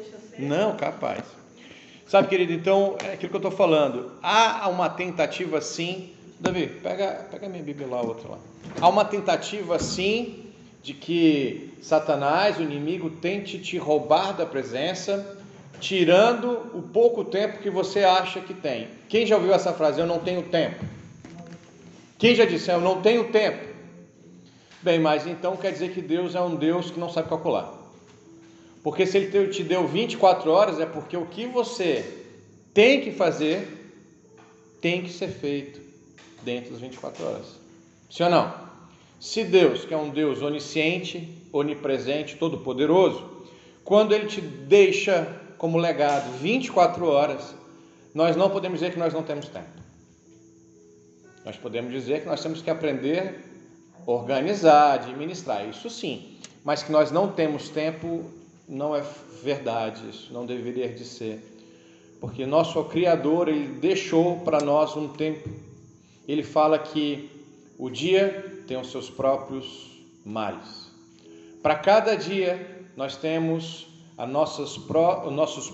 deixa ser. Não, capaz. Sabe, querido, então, é aquilo que eu estou falando. Há uma tentativa sim. Davi, pega, pega minha Bíblia lá, outra lá. Há uma tentativa sim de que Satanás, o inimigo, tente te roubar da presença, tirando o pouco tempo que você acha que tem. Quem já ouviu essa frase? Eu não tenho tempo. Quem já disse? Eu não tenho tempo. Bem, mas então quer dizer que Deus é um Deus que não sabe calcular. Porque se Ele te deu 24 horas, é porque o que você tem que fazer tem que ser feito dentro das 24 horas. Sim ou não? Se Deus, que é um Deus onisciente, onipresente, todo-poderoso, quando Ele te deixa como legado 24 horas, nós não podemos dizer que nós não temos tempo. Nós podemos dizer que nós temos que aprender organizar, administrar, isso sim. Mas que nós não temos tempo, não é verdade, isso não deveria de ser. Porque nosso Criador, Ele deixou para nós um tempo. Ele fala que o dia tem os seus próprios males. Para cada dia, nós temos nossas, os nossos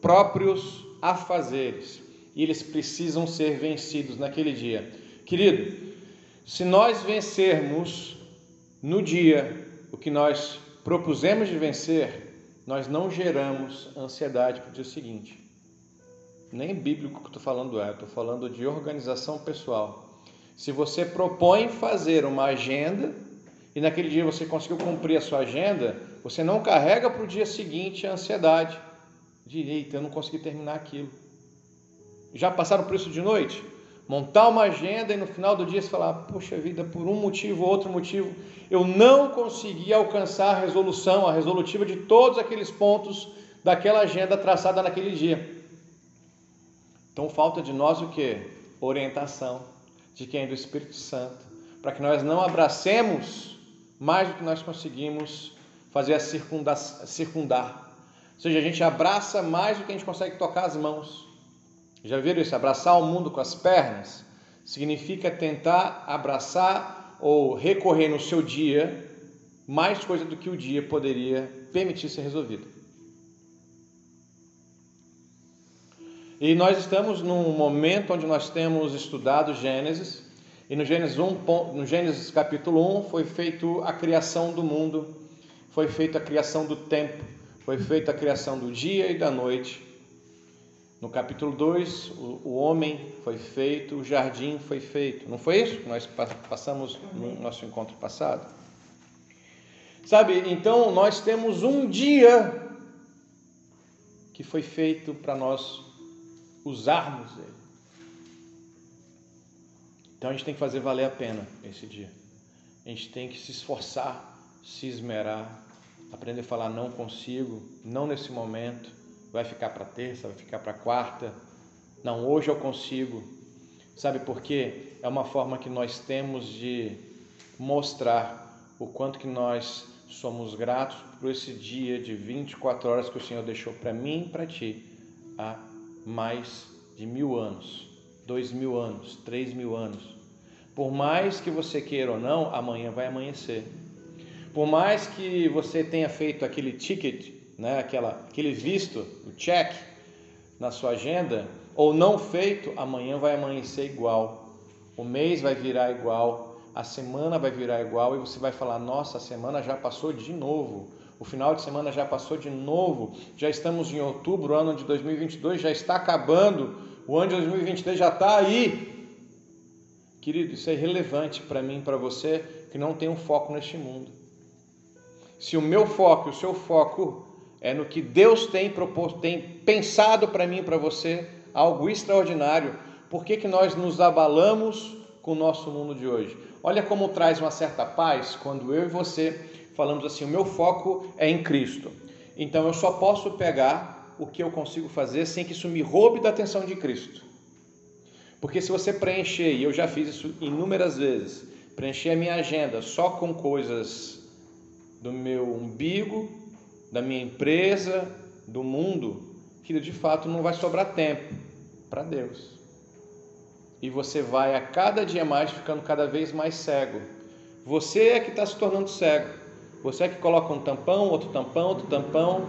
próprios afazeres e eles precisam ser vencidos naquele dia. Querido, se nós vencermos no dia o que nós propusemos de vencer, nós não geramos ansiedade para o dia seguinte. Nem bíblico que estou falando é, estou falando de organização pessoal. Se você propõe fazer uma agenda e naquele dia você conseguiu cumprir a sua agenda, você não carrega para o dia seguinte a ansiedade de eita, eu não consegui terminar aquilo. Já passaram por isso de noite? Montar uma agenda e no final do dia você falar, poxa vida, por um motivo ou outro motivo, eu não consegui alcançar a resolução, a resolutiva de todos aqueles pontos daquela agenda traçada naquele dia. Então falta de nós o que? Orientação de quem? Do Espírito Santo, para que nós não abracemos mais do que nós conseguimos fazer a circundar, circundar. Ou seja, a gente abraça mais do que a gente consegue tocar as mãos. Já viram isso? Abraçar o mundo com as pernas significa tentar abraçar ou recorrer no seu dia mais coisa do que o dia poderia permitir ser resolvido. E nós estamos num momento onde nós temos estudado Gênesis, e no Gênesis, 1, no Gênesis capítulo 1 foi feito a criação do mundo, foi feita a criação do tempo, foi feita a criação do dia e da noite. No capítulo 2, o, o homem foi feito, o jardim foi feito. Não foi isso que nós passamos no nosso encontro passado? Sabe, então nós temos um dia que foi feito para nós usarmos ele. Então a gente tem que fazer valer a pena esse dia. A gente tem que se esforçar, se esmerar, aprender a falar não consigo, não nesse momento, vai ficar para terça, vai ficar para quarta. Não, hoje eu consigo. Sabe por quê? É uma forma que nós temos de mostrar o quanto que nós somos gratos por esse dia de 24 horas que o Senhor deixou para mim e para ti a mais de mil anos, dois mil anos, três mil anos. Por mais que você queira ou não, amanhã vai amanhecer. Por mais que você tenha feito aquele ticket, né, aquela, aquele visto, o check na sua agenda, ou não feito, amanhã vai amanhecer igual. O mês vai virar igual, a semana vai virar igual e você vai falar: nossa, a semana já passou de novo. O final de semana já passou de novo, já estamos em outubro, o ano de 2022 já está acabando, o ano de 2023 já está aí. Querido, isso é irrelevante para mim, para você que não tem um foco neste mundo. Se o meu foco, o seu foco é no que Deus tem proposto, tem pensado para mim, para você, algo extraordinário, por que, que nós nos abalamos com o nosso mundo de hoje? Olha como traz uma certa paz quando eu e você falamos assim: o meu foco é em Cristo. Então eu só posso pegar o que eu consigo fazer sem que isso me roube da atenção de Cristo. Porque se você preencher, e eu já fiz isso inúmeras vezes, preencher a minha agenda só com coisas do meu umbigo, da minha empresa, do mundo, que de fato não vai sobrar tempo para Deus. E você vai a cada dia mais ficando cada vez mais cego. Você é que está se tornando cego. Você é que coloca um tampão, outro tampão, outro tampão,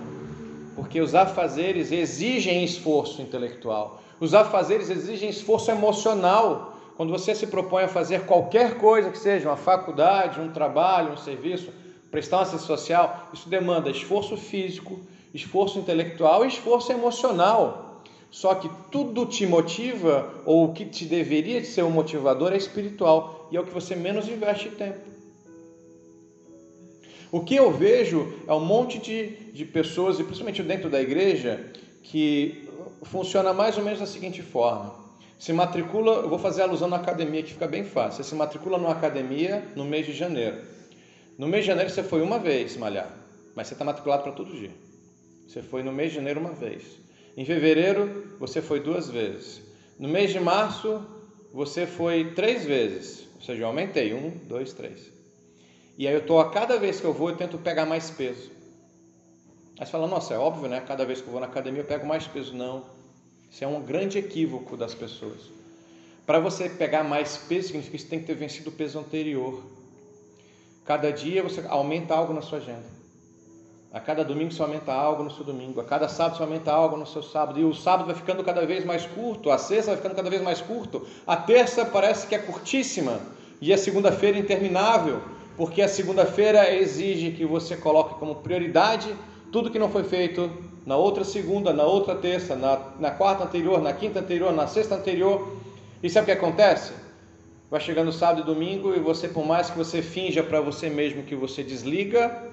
porque os afazeres exigem esforço intelectual. Os afazeres exigem esforço emocional. Quando você se propõe a fazer qualquer coisa que seja, uma faculdade, um trabalho, um serviço, prestar uma assistência social, isso demanda esforço físico, esforço intelectual e esforço emocional. Só que tudo te motiva, ou o que te deveria de ser um motivador é espiritual, e é o que você menos investe tempo. O que eu vejo é um monte de, de pessoas, e principalmente dentro da igreja, que funciona mais ou menos da seguinte forma. Se matricula, eu vou fazer alusão na academia que fica bem fácil. Você se matricula numa academia no mês de janeiro. No mês de janeiro você foi uma vez malhar, mas você está matriculado para todo dia. Você foi no mês de janeiro uma vez. Em fevereiro você foi duas vezes. No mês de março você foi três vezes. Ou seja, eu aumentei. Um, dois, três. E aí eu tô a cada vez que eu vou eu tento pegar mais peso. Aí você fala, nossa, é óbvio, né? Cada vez que eu vou na academia eu pego mais peso. Não. Isso é um grande equívoco das pessoas. Para você pegar mais peso, significa que você tem que ter vencido o peso anterior. Cada dia você aumenta algo na sua agenda. A cada domingo você aumenta algo no seu domingo. A cada sábado você aumenta algo no seu sábado. E o sábado vai ficando cada vez mais curto. A sexta vai ficando cada vez mais curto. A terça parece que é curtíssima. E a segunda-feira interminável. Porque a segunda-feira exige que você coloque como prioridade tudo que não foi feito na outra segunda, na outra terça, na, na quarta anterior, na quinta anterior, na sexta anterior. E sabe o que acontece? Vai chegando sábado e domingo e você, por mais que você finja para você mesmo que você desliga,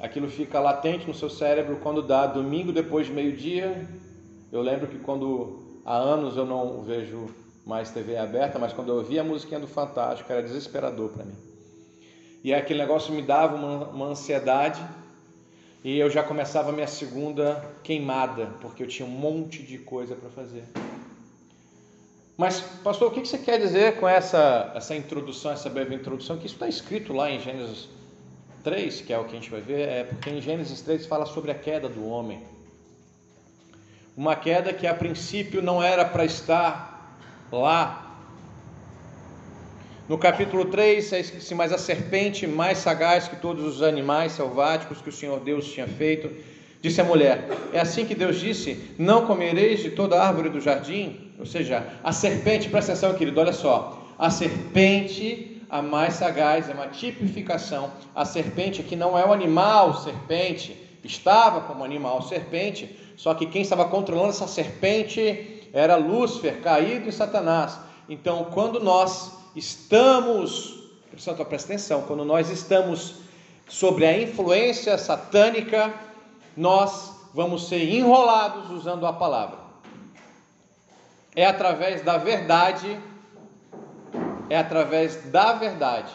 aquilo fica latente no seu cérebro quando dá domingo depois de meio-dia. Eu lembro que quando há anos eu não vejo mais TV aberta, mas quando eu ouvia a musiquinha do Fantástico era desesperador para mim. E aquele negócio me dava uma, uma ansiedade e eu já começava a minha segunda queimada, porque eu tinha um monte de coisa para fazer. Mas, pastor, o que você quer dizer com essa, essa introdução, essa breve introdução? Que isso está escrito lá em Gênesis 3, que é o que a gente vai ver, é porque em Gênesis 3 fala sobre a queda do homem. Uma queda que a princípio não era para estar lá. No capítulo 3, é escrito assim, mas a serpente mais sagaz que todos os animais selváticos que o Senhor Deus tinha feito, Disse a mulher: É assim que Deus disse: Não comereis de toda árvore do jardim? Ou seja, a serpente, presta atenção, querido, olha só. A serpente, a mais sagaz, é uma tipificação. A serpente aqui não é o animal serpente, estava como animal serpente, só que quem estava controlando essa serpente era Lúcifer, caído em Satanás. Então, quando nós estamos, presta atenção, quando nós estamos sobre a influência satânica, nós vamos ser enrolados usando a palavra. É através da verdade, é através da verdade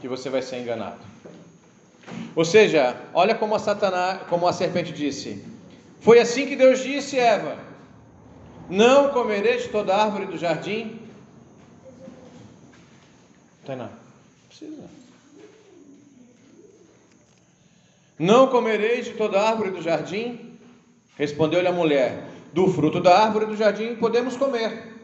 que você vai ser enganado. Ou seja, olha como a Satanás, como a serpente disse: Foi assim que Deus disse, Eva: Não comereis de toda árvore do jardim. Tainá, precisa. Não comereis de toda árvore do jardim? Respondeu-lhe a mulher: Do fruto da árvore do jardim podemos comer.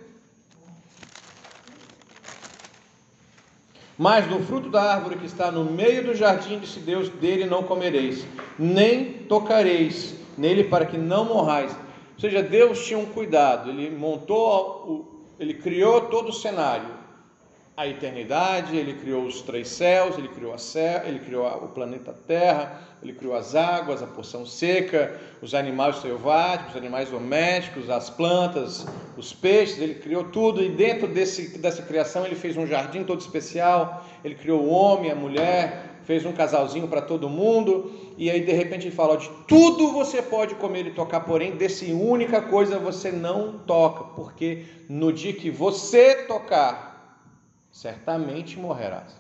Mas do fruto da árvore que está no meio do jardim, disse Deus: dele não comereis, nem tocareis nele para que não morrais. Ou seja, Deus tinha um cuidado, ele montou, ele criou todo o cenário a eternidade, ele criou os três céus, ele criou a céu, ele criou o planeta Terra, ele criou as águas, a porção seca, os animais selváticos, os animais domésticos, as plantas, os peixes, ele criou tudo. E dentro desse, dessa criação ele fez um jardim todo especial, ele criou o homem, a mulher, fez um casalzinho para todo mundo. E aí de repente ele fala: de tudo você pode comer e tocar, porém desse única coisa você não toca, porque no dia que você tocar certamente morrerás.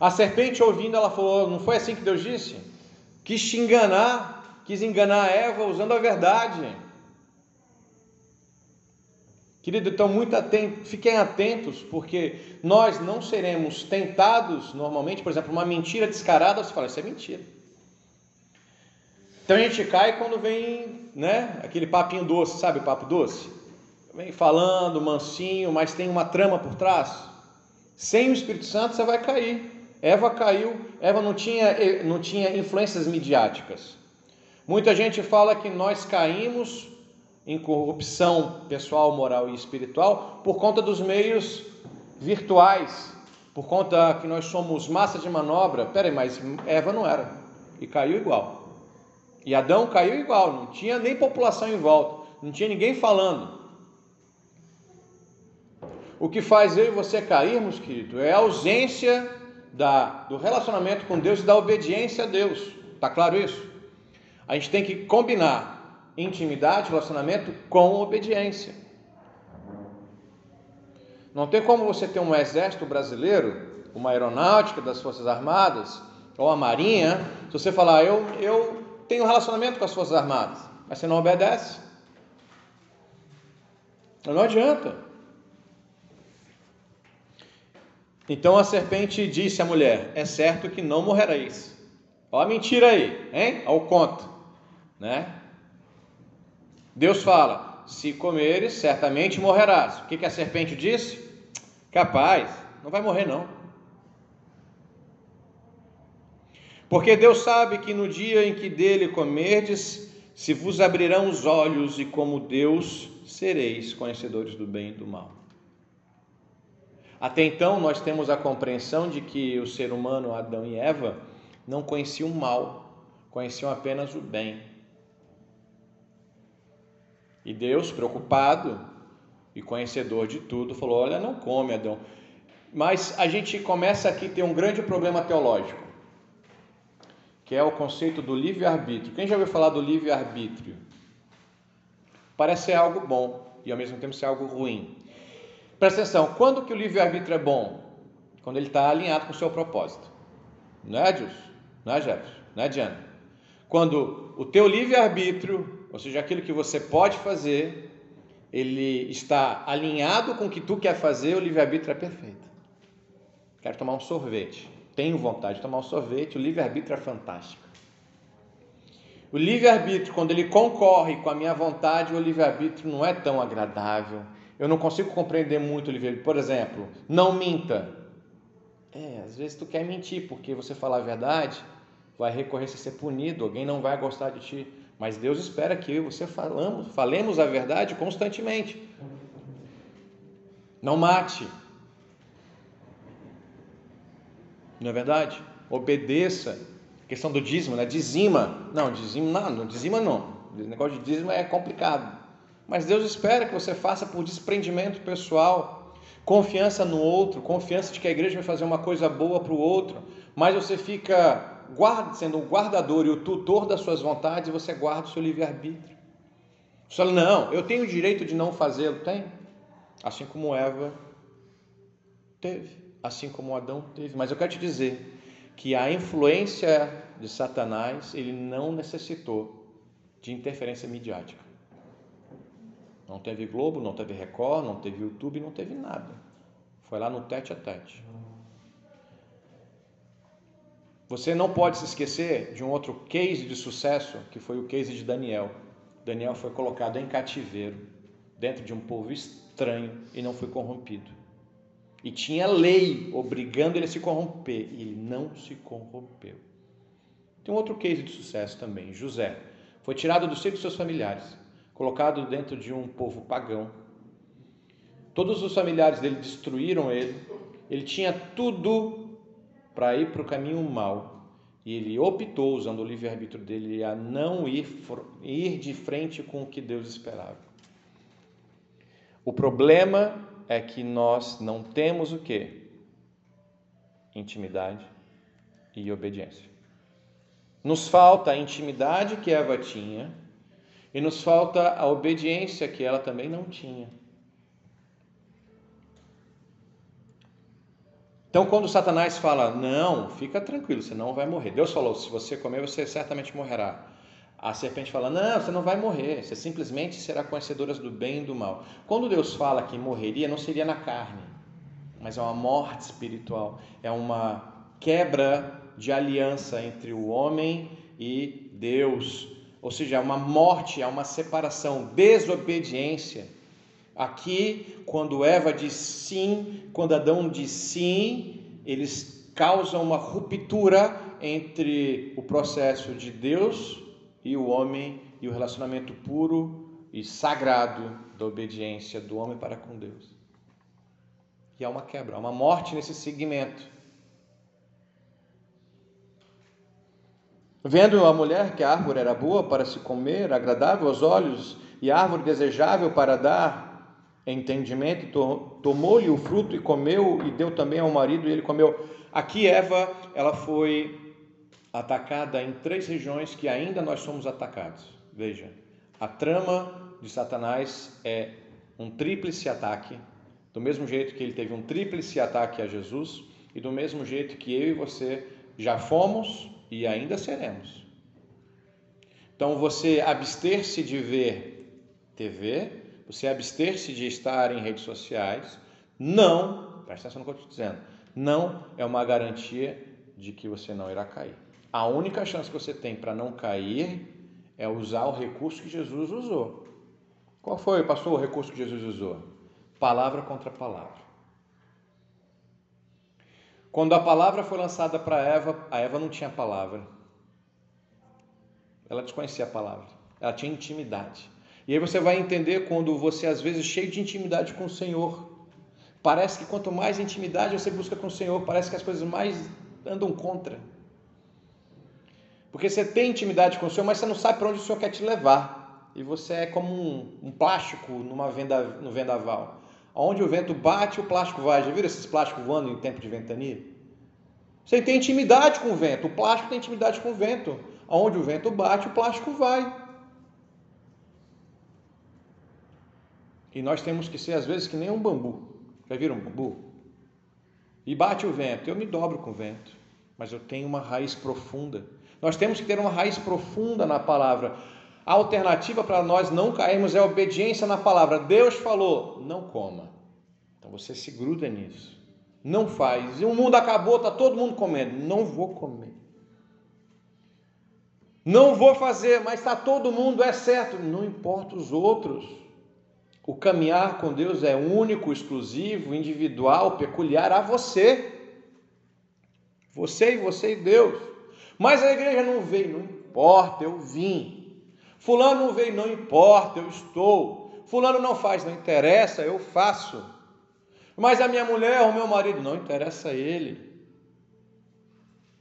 A serpente ouvindo, ela falou: Não foi assim que Deus disse? Quis te enganar, quis enganar Eva usando a verdade. Querido, então muito atento, fiquem atentos, porque nós não seremos tentados normalmente, por exemplo, uma mentira descarada, você fala, isso é mentira. Então a gente cai quando vem, né, aquele papinho doce, sabe o papo doce? Vem falando mansinho, mas tem uma trama por trás. Sem o Espírito Santo você vai cair. Eva caiu, Eva não tinha, não tinha influências midiáticas. Muita gente fala que nós caímos em corrupção pessoal, moral e espiritual por conta dos meios virtuais, por conta que nós somos massa de manobra. Peraí, mas Eva não era e caiu igual. E Adão caiu igual, não tinha nem população em volta, não tinha ninguém falando. O que faz eu e você cairmos, querido, é a ausência da, do relacionamento com Deus e da obediência a Deus. Está claro isso? A gente tem que combinar intimidade, relacionamento com obediência. Não tem como você ter um exército brasileiro, uma aeronáutica das Forças Armadas, ou a Marinha, se você falar, eu, eu tenho relacionamento com as Forças Armadas, mas você não obedece. Não adianta. Então a serpente disse à mulher: É certo que não morrereis. Olha a mentira aí, hein? Ao conto, né? Deus fala: Se comeres, certamente morrerás. O que, que a serpente disse? Capaz, não vai morrer não. Porque Deus sabe que no dia em que dele comerdes, se vos abrirão os olhos e como Deus sereis conhecedores do bem e do mal. Até então nós temos a compreensão de que o ser humano, Adão e Eva, não conheciam o mal, conheciam apenas o bem. E Deus, preocupado e conhecedor de tudo, falou: Olha, não come, Adão. Mas a gente começa aqui a ter um grande problema teológico que é o conceito do livre-arbítrio. Quem já ouviu falar do livre-arbítrio? Parece ser algo bom e ao mesmo tempo ser algo ruim. Presta atenção, quando que o livre-arbítrio é bom? Quando ele está alinhado com o seu propósito. Não é, Adilson? Não é, Jefferson? Não é, Diana? Quando o teu livre-arbítrio, ou seja, aquilo que você pode fazer, ele está alinhado com o que tu quer fazer, o livre-arbítrio é perfeito. Quero tomar um sorvete tenho vontade de tomar um sorvete, o livre-arbítrio é fantástico. O livre-arbítrio, quando ele concorre com a minha vontade, o livre-arbítrio não é tão agradável. Eu não consigo compreender muito o livre-arbítrio. Por exemplo, não minta. É, às vezes tu quer mentir, porque você falar a verdade vai recorrer a ser punido, alguém não vai gostar de ti. Mas Deus espera que eu e você falamos, falemos a verdade constantemente. Não mate, não é verdade? Obedeça. A questão do dízimo, né? Dizima. Não, dizima não, não dizima não. O negócio de dízimo é complicado. Mas Deus espera que você faça por desprendimento pessoal, confiança no outro, confiança de que a igreja vai fazer uma coisa boa para o outro, mas você fica guarda, sendo o guardador e o tutor das suas vontades e você guarda o seu livre-arbítrio. Você fala, não, eu tenho o direito de não fazê-lo. Tem. Assim como Eva teve assim como Adão teve. Mas eu quero te dizer que a influência de Satanás, ele não necessitou de interferência midiática. Não teve Globo, não teve Record, não teve YouTube, não teve nada. Foi lá no tete a tete. Você não pode se esquecer de um outro case de sucesso, que foi o case de Daniel. Daniel foi colocado em cativeiro, dentro de um povo estranho e não foi corrompido. E tinha lei obrigando ele a se corromper. E ele não se corrompeu. Tem um outro case de sucesso também. José foi tirado do seio dos seus familiares, colocado dentro de um povo pagão. Todos os familiares dele destruíram ele. Ele tinha tudo para ir para o caminho mal. E ele optou, usando o livre-arbítrio dele, a não ir, ir de frente com o que Deus esperava. O problema é que nós não temos o que? Intimidade e obediência. Nos falta a intimidade que Eva tinha e nos falta a obediência que ela também não tinha. Então, quando Satanás fala, não, fica tranquilo, você não vai morrer. Deus falou, se você comer, você certamente morrerá. A serpente fala: Não, você não vai morrer, você simplesmente será conhecedora do bem e do mal. Quando Deus fala que morreria, não seria na carne, mas é uma morte espiritual, é uma quebra de aliança entre o homem e Deus, ou seja, é uma morte, é uma separação, desobediência. Aqui, quando Eva diz sim, quando Adão diz sim, eles causam uma ruptura entre o processo de Deus e o homem e o relacionamento puro e sagrado da obediência do homem para com Deus. E há uma quebra, há uma morte nesse segmento. Vendo a mulher que a árvore era boa para se comer, agradável aos olhos e árvore desejável para dar entendimento, tomou-lhe o fruto e comeu e deu também ao marido e ele comeu. Aqui Eva, ela foi atacada em três regiões que ainda nós somos atacados. Veja, a trama de Satanás é um tríplice ataque, do mesmo jeito que ele teve um tríplice ataque a Jesus e do mesmo jeito que eu e você já fomos e ainda seremos. Então, você abster-se de ver TV, você abster-se de estar em redes sociais, não, presta atenção no que eu estou dizendo, não é uma garantia de que você não irá cair. A única chance que você tem para não cair é usar o recurso que Jesus usou. Qual foi, pastor, o recurso que Jesus usou? Palavra contra palavra. Quando a palavra foi lançada para Eva, a Eva não tinha palavra. Ela desconhecia a palavra. Ela tinha intimidade. E aí você vai entender quando você, às vezes, cheio de intimidade com o Senhor. Parece que quanto mais intimidade você busca com o Senhor, parece que as coisas mais andam contra. Porque você tem intimidade com o Senhor, mas você não sabe para onde o Senhor quer te levar. E você é como um, um plástico numa venda, no vendaval. Onde o vento bate, o plástico vai. Já viram esses plásticos voando em tempo de ventania? Você tem intimidade com o vento. O plástico tem intimidade com o vento. Onde o vento bate, o plástico vai. E nós temos que ser, às vezes, que nem um bambu. Já viram um bambu? E bate o vento. Eu me dobro com o vento. Mas eu tenho uma raiz profunda. Nós temos que ter uma raiz profunda na palavra. A alternativa para nós não cairmos é obediência na palavra. Deus falou, não coma. Então você se gruda nisso. Não faz. E o mundo acabou, está todo mundo comendo. Não vou comer. Não vou fazer, mas está todo mundo, é certo. Não importa os outros. O caminhar com Deus é único, exclusivo, individual, peculiar a você. Você e você e Deus. Mas a igreja não veio, não importa, eu vim. Fulano não veio, não importa, eu estou. Fulano não faz, não interessa, eu faço. Mas a minha mulher, o meu marido, não interessa ele.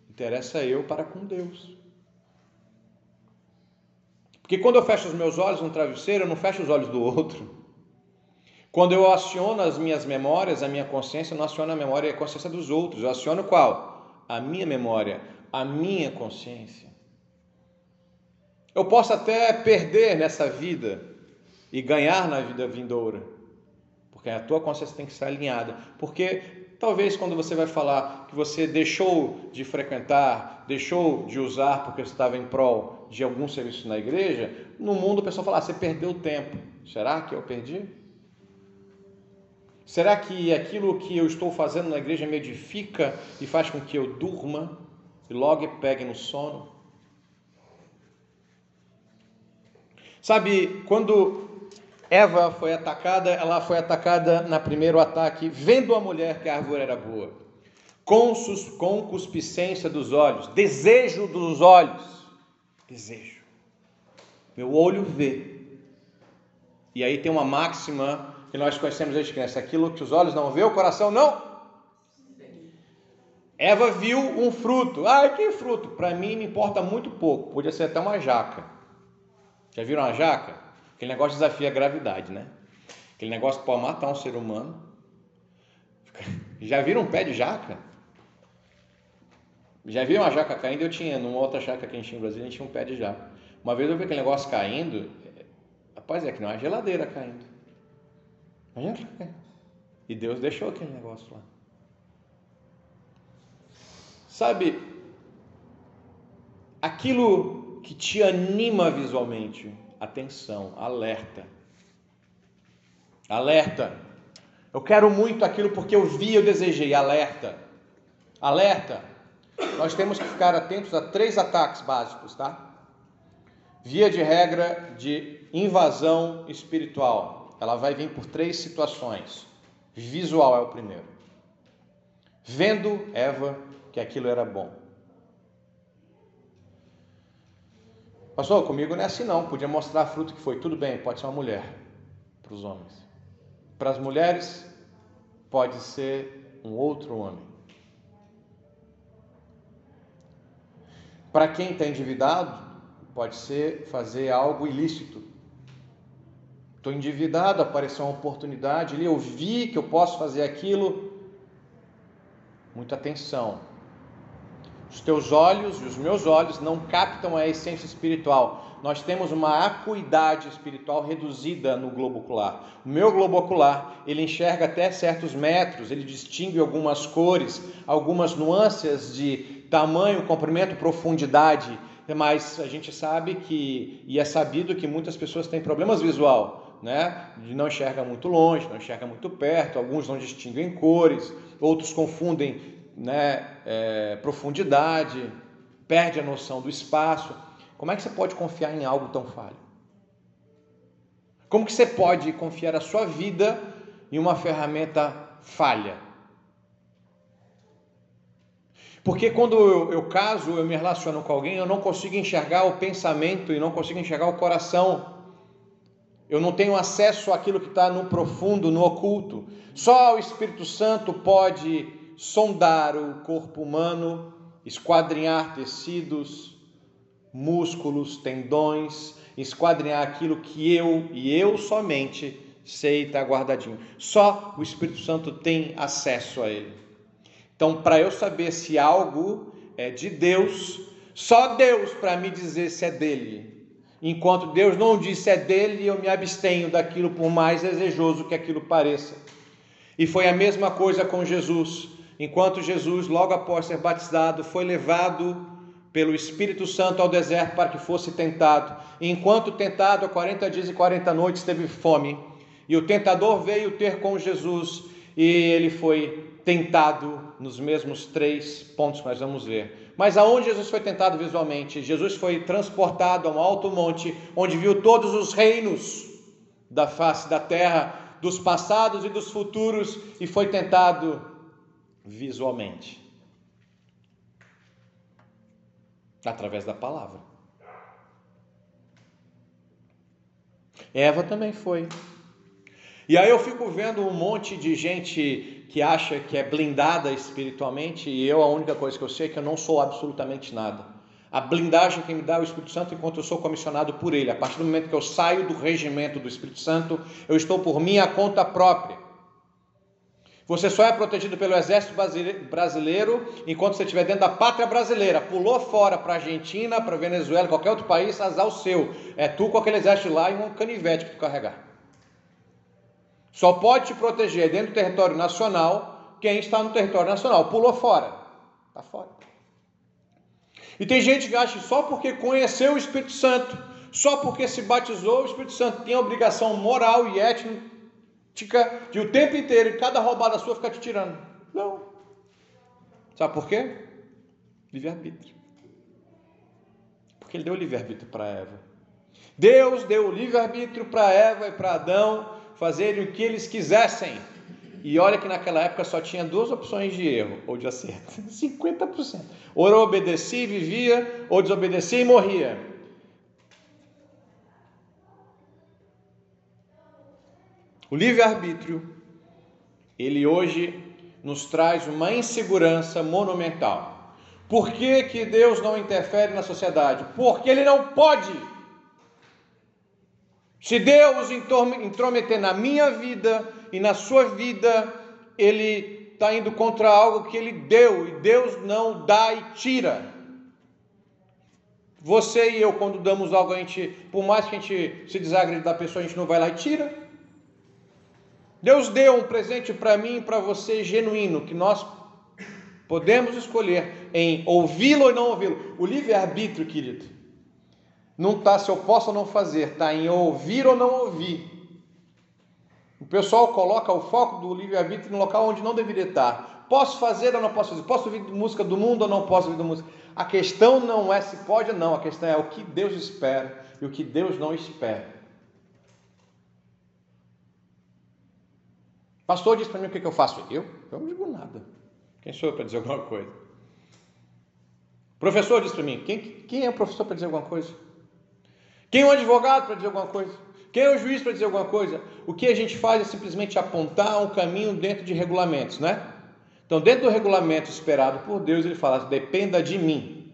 Interessa eu para com Deus. Porque quando eu fecho os meus olhos no travesseiro, eu não fecho os olhos do outro. Quando eu aciono as minhas memórias, a minha consciência, eu não aciono a memória e a consciência dos outros. Eu aciono qual? A minha memória, a minha consciência. Eu posso até perder nessa vida e ganhar na vida vindoura, porque a tua consciência tem que estar alinhada. Porque talvez quando você vai falar que você deixou de frequentar, deixou de usar porque você estava em prol de algum serviço na igreja, no mundo o pessoal fala: ah, você perdeu tempo. Será que eu perdi? Será que aquilo que eu estou fazendo na igreja me edifica e faz com que eu durma e logo pegue no sono? Sabe, quando Eva foi atacada, ela foi atacada na primeiro ataque, vendo a mulher que a árvore era boa, com concupiscência dos olhos, desejo dos olhos, desejo. Meu olho vê. E aí tem uma máxima que nós conhecemos desde criança: aquilo que os olhos não vê, o coração não. Eva viu um fruto. Ah, que fruto? Para mim me importa muito pouco. Podia ser até uma jaca. Já viram a jaca? Aquele negócio desafia a gravidade, né? Aquele negócio pode matar um ser humano. Já viram um pé de jaca? Já viram uma jaca caindo? Eu tinha, numa outra jaca que a gente tinha em Brasília, a gente tinha um pé de jaca. Uma vez eu vi aquele negócio caindo, rapaz, é que não é geladeira caindo. E Deus deixou aquele negócio lá. Sabe, aquilo que te anima visualmente. Atenção, alerta. Alerta. Eu quero muito aquilo porque eu vi, eu desejei. Alerta. Alerta. Nós temos que ficar atentos a três ataques básicos, tá? Via de regra de invasão espiritual. Ela vai vir por três situações. Visual é o primeiro. Vendo Eva que aquilo era bom. Pastor, comigo não é assim não. Podia mostrar fruto que foi. Tudo bem, pode ser uma mulher para os homens. Para as mulheres, pode ser um outro homem. Para quem está endividado, pode ser fazer algo ilícito. Estou endividado, apareceu uma oportunidade ali, eu vi que eu posso fazer aquilo. Muita atenção. Os teus olhos e os meus olhos não captam a essência espiritual. Nós temos uma acuidade espiritual reduzida no globo ocular. O meu globo ocular, ele enxerga até certos metros, ele distingue algumas cores, algumas nuances de tamanho, comprimento, profundidade, mas a gente sabe que, e é sabido que muitas pessoas têm problemas visual, né? Não enxerga muito longe, não enxerga muito perto, alguns não distinguem cores, outros confundem né, é, profundidade, perde a noção do espaço. Como é que você pode confiar em algo tão falho? Como que você pode confiar a sua vida em uma ferramenta falha? Porque quando eu, eu, caso, eu me relaciono com alguém, eu não consigo enxergar o pensamento e não consigo enxergar o coração. Eu não tenho acesso àquilo que está no profundo, no oculto. Só o Espírito Santo pode sondar o corpo humano, esquadrinhar tecidos, músculos, tendões, esquadrinhar aquilo que eu e eu somente sei estar tá guardadinho. Só o Espírito Santo tem acesso a ele. Então, para eu saber se algo é de Deus, só Deus para me dizer se é dele. Enquanto Deus não disse é dele, eu me abstenho daquilo, por mais desejoso que aquilo pareça. E foi a mesma coisa com Jesus. Enquanto Jesus, logo após ser batizado, foi levado pelo Espírito Santo ao deserto para que fosse tentado. E enquanto tentado, há 40 dias e 40 noites, teve fome. E o tentador veio ter com Jesus e ele foi tentado nos mesmos três pontos que nós vamos ver. Mas aonde Jesus foi tentado visualmente? Jesus foi transportado a um alto monte, onde viu todos os reinos da face da terra, dos passados e dos futuros, e foi tentado visualmente através da palavra. Eva também foi. E aí eu fico vendo um monte de gente que acha que é blindada espiritualmente e eu a única coisa que eu sei é que eu não sou absolutamente nada. A blindagem que me dá é o Espírito Santo enquanto eu sou comissionado por ele. A partir do momento que eu saio do regimento do Espírito Santo, eu estou por minha conta própria. Você só é protegido pelo exército brasileiro enquanto você estiver dentro da pátria brasileira. Pulou fora para Argentina, para Venezuela, qualquer outro país, azar o seu. É tu com aquele exército lá e um canivete que tu carregar. Só pode te proteger dentro do território nacional quem está no território nacional. Pulou fora. Está fora. E tem gente que acha que só porque conheceu o Espírito Santo, só porque se batizou, o Espírito Santo tem a obrigação moral e de o tempo inteiro, cada roubada sua, ficar te tirando. Não. Sabe por quê? Livre-arbítrio. Porque ele deu livre-arbítrio para Eva. Deus deu livre-arbítrio para Eva e para Adão fazerem o que eles quisessem. E olha que naquela época só tinha duas opções de erro ou de acerto: 50%. Ou obedecia e vivia, ou desobedecia e morria. O livre-arbítrio, ele hoje nos traz uma insegurança monumental. Por que, que Deus não interfere na sociedade? Porque Ele não pode. Se Deus intrometer na minha vida e na sua vida, Ele está indo contra algo que Ele deu, e Deus não dá e tira. Você e eu, quando damos algo, a gente, por mais que a gente se desagrade da pessoa, a gente não vai lá e tira. Deus deu um presente para mim e para você genuíno, que nós podemos escolher em ouvi-lo ou não ouvi-lo. O livre-arbítrio, querido, não está se eu posso ou não fazer, está em ouvir ou não ouvir. O pessoal coloca o foco do livre-arbítrio no local onde não deveria estar. Posso fazer ou não posso fazer? Posso ouvir música do mundo ou não posso ouvir música? A questão não é se pode ou não, a questão é o que Deus espera e o que Deus não espera. Pastor diz para mim o que, que eu faço. Eu? Eu não digo nada. Quem sou eu para dizer alguma coisa? professor disse para mim: quem, quem é o professor para dizer alguma coisa? Quem é o advogado para dizer alguma coisa? Quem é o juiz para dizer alguma coisa? O que a gente faz é simplesmente apontar um caminho dentro de regulamentos, né? Então, dentro do regulamento esperado por Deus, ele fala: dependa de mim.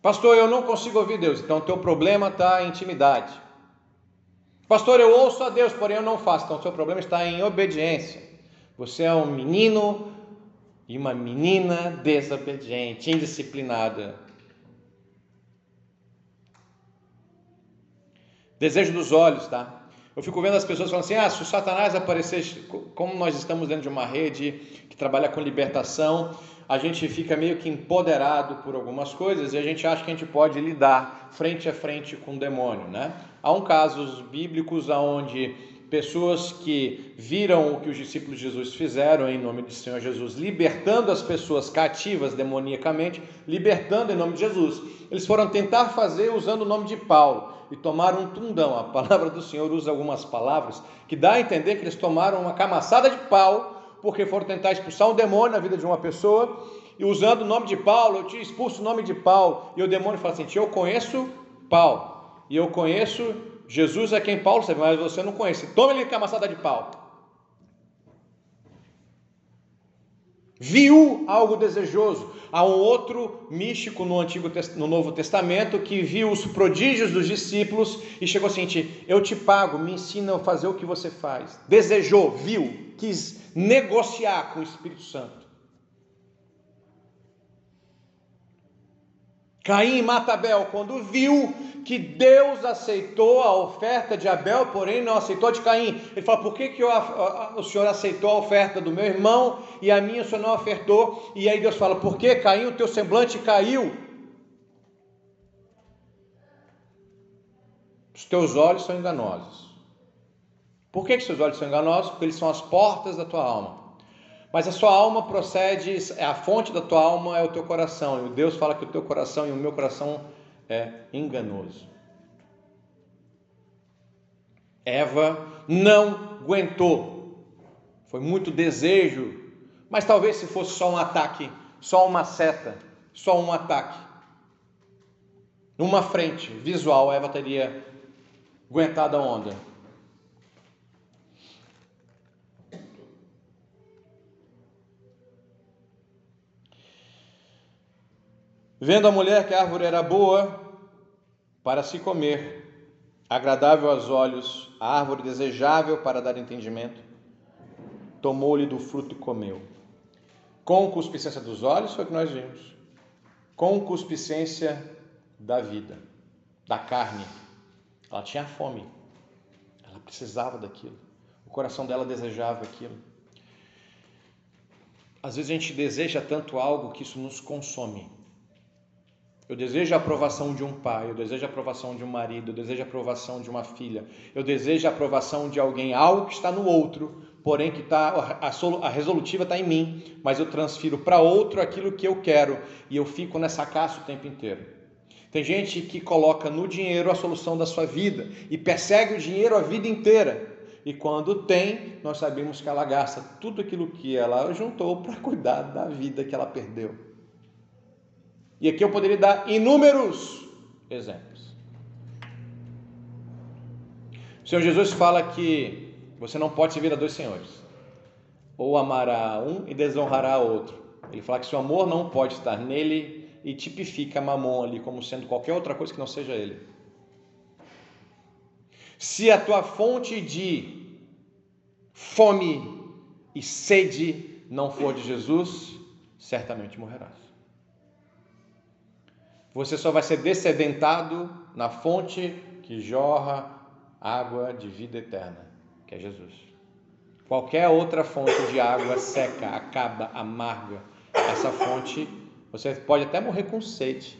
Pastor, eu não consigo ouvir Deus. Então, teu problema está em intimidade. Pastor, eu ouço a Deus, porém eu não faço. Então, seu problema está em obediência. Você é um menino e uma menina desobediente, indisciplinada. Desejo dos olhos, tá? Eu fico vendo as pessoas falando assim: ah, se o Satanás aparecer, como nós estamos dentro de uma rede que trabalha com libertação, a gente fica meio que empoderado por algumas coisas e a gente acha que a gente pode lidar frente a frente com o demônio, né? Há um casos bíblicos onde pessoas que viram o que os discípulos de Jesus fizeram em nome do Senhor Jesus, libertando as pessoas cativas demoniacamente, libertando em nome de Jesus. Eles foram tentar fazer usando o nome de Paulo e tomaram um tundão. A palavra do Senhor usa algumas palavras que dá a entender que eles tomaram uma camaçada de pau porque foram tentar expulsar um demônio na vida de uma pessoa, e usando o nome de Paulo, eu te expulso o nome de Paulo, e o demônio fala assim: Eu conheço Paulo, e eu conheço Jesus é quem Paulo sabe, mas você não conhece. Toma ele com a maçada de pau. Viu algo desejoso. Há um outro místico no Antigo no Novo Testamento que viu os prodígios dos discípulos e chegou assim: Eu te pago, me ensina a fazer o que você faz. Desejou, viu, quis negociar com o Espírito Santo. Caim mata Abel quando viu que Deus aceitou a oferta de Abel, porém não aceitou de Caim. Ele fala: por que, que eu, o Senhor aceitou a oferta do meu irmão e a minha o Senhor não ofertou? E aí Deus fala: por que Caim, o teu semblante caiu? Os teus olhos são enganosos. Por que, que seus olhos são enganosos? Porque eles são as portas da tua alma. Mas a sua alma procede, é a fonte da tua alma é o teu coração. E Deus fala que o teu coração e o meu coração é enganoso. Eva não aguentou. Foi muito desejo, mas talvez se fosse só um ataque, só uma seta, só um ataque. Numa frente visual, Eva teria aguentado a onda. Vendo a mulher que a árvore era boa para se comer, agradável aos olhos, a árvore desejável para dar entendimento, tomou-lhe do fruto e comeu. Com cuspicência dos olhos foi o que nós vimos. Com cuspicência da vida, da carne. Ela tinha fome. Ela precisava daquilo. O coração dela desejava aquilo. Às vezes a gente deseja tanto algo que isso nos consome. Eu desejo a aprovação de um pai, eu desejo a aprovação de um marido, eu desejo a aprovação de uma filha, eu desejo a aprovação de alguém, algo que está no outro, porém que a, a resolutiva está em mim, mas eu transfiro para outro aquilo que eu quero e eu fico nessa caça o tempo inteiro. Tem gente que coloca no dinheiro a solução da sua vida e persegue o dinheiro a vida inteira. E quando tem, nós sabemos que ela gasta tudo aquilo que ela juntou para cuidar da vida que ela perdeu. E aqui eu poderia dar inúmeros exemplos. O Senhor Jesus fala que você não pode servir a dois senhores. Ou amará um e desonrará outro. Ele fala que seu amor não pode estar nele e tipifica Mamon ali como sendo qualquer outra coisa que não seja ele. Se a tua fonte de fome e sede não for de Jesus, certamente morrerás você só vai ser descedentado na fonte que jorra água de vida eterna, que é Jesus. Qualquer outra fonte de água seca, acaba, amarga, essa fonte, você pode até morrer com sede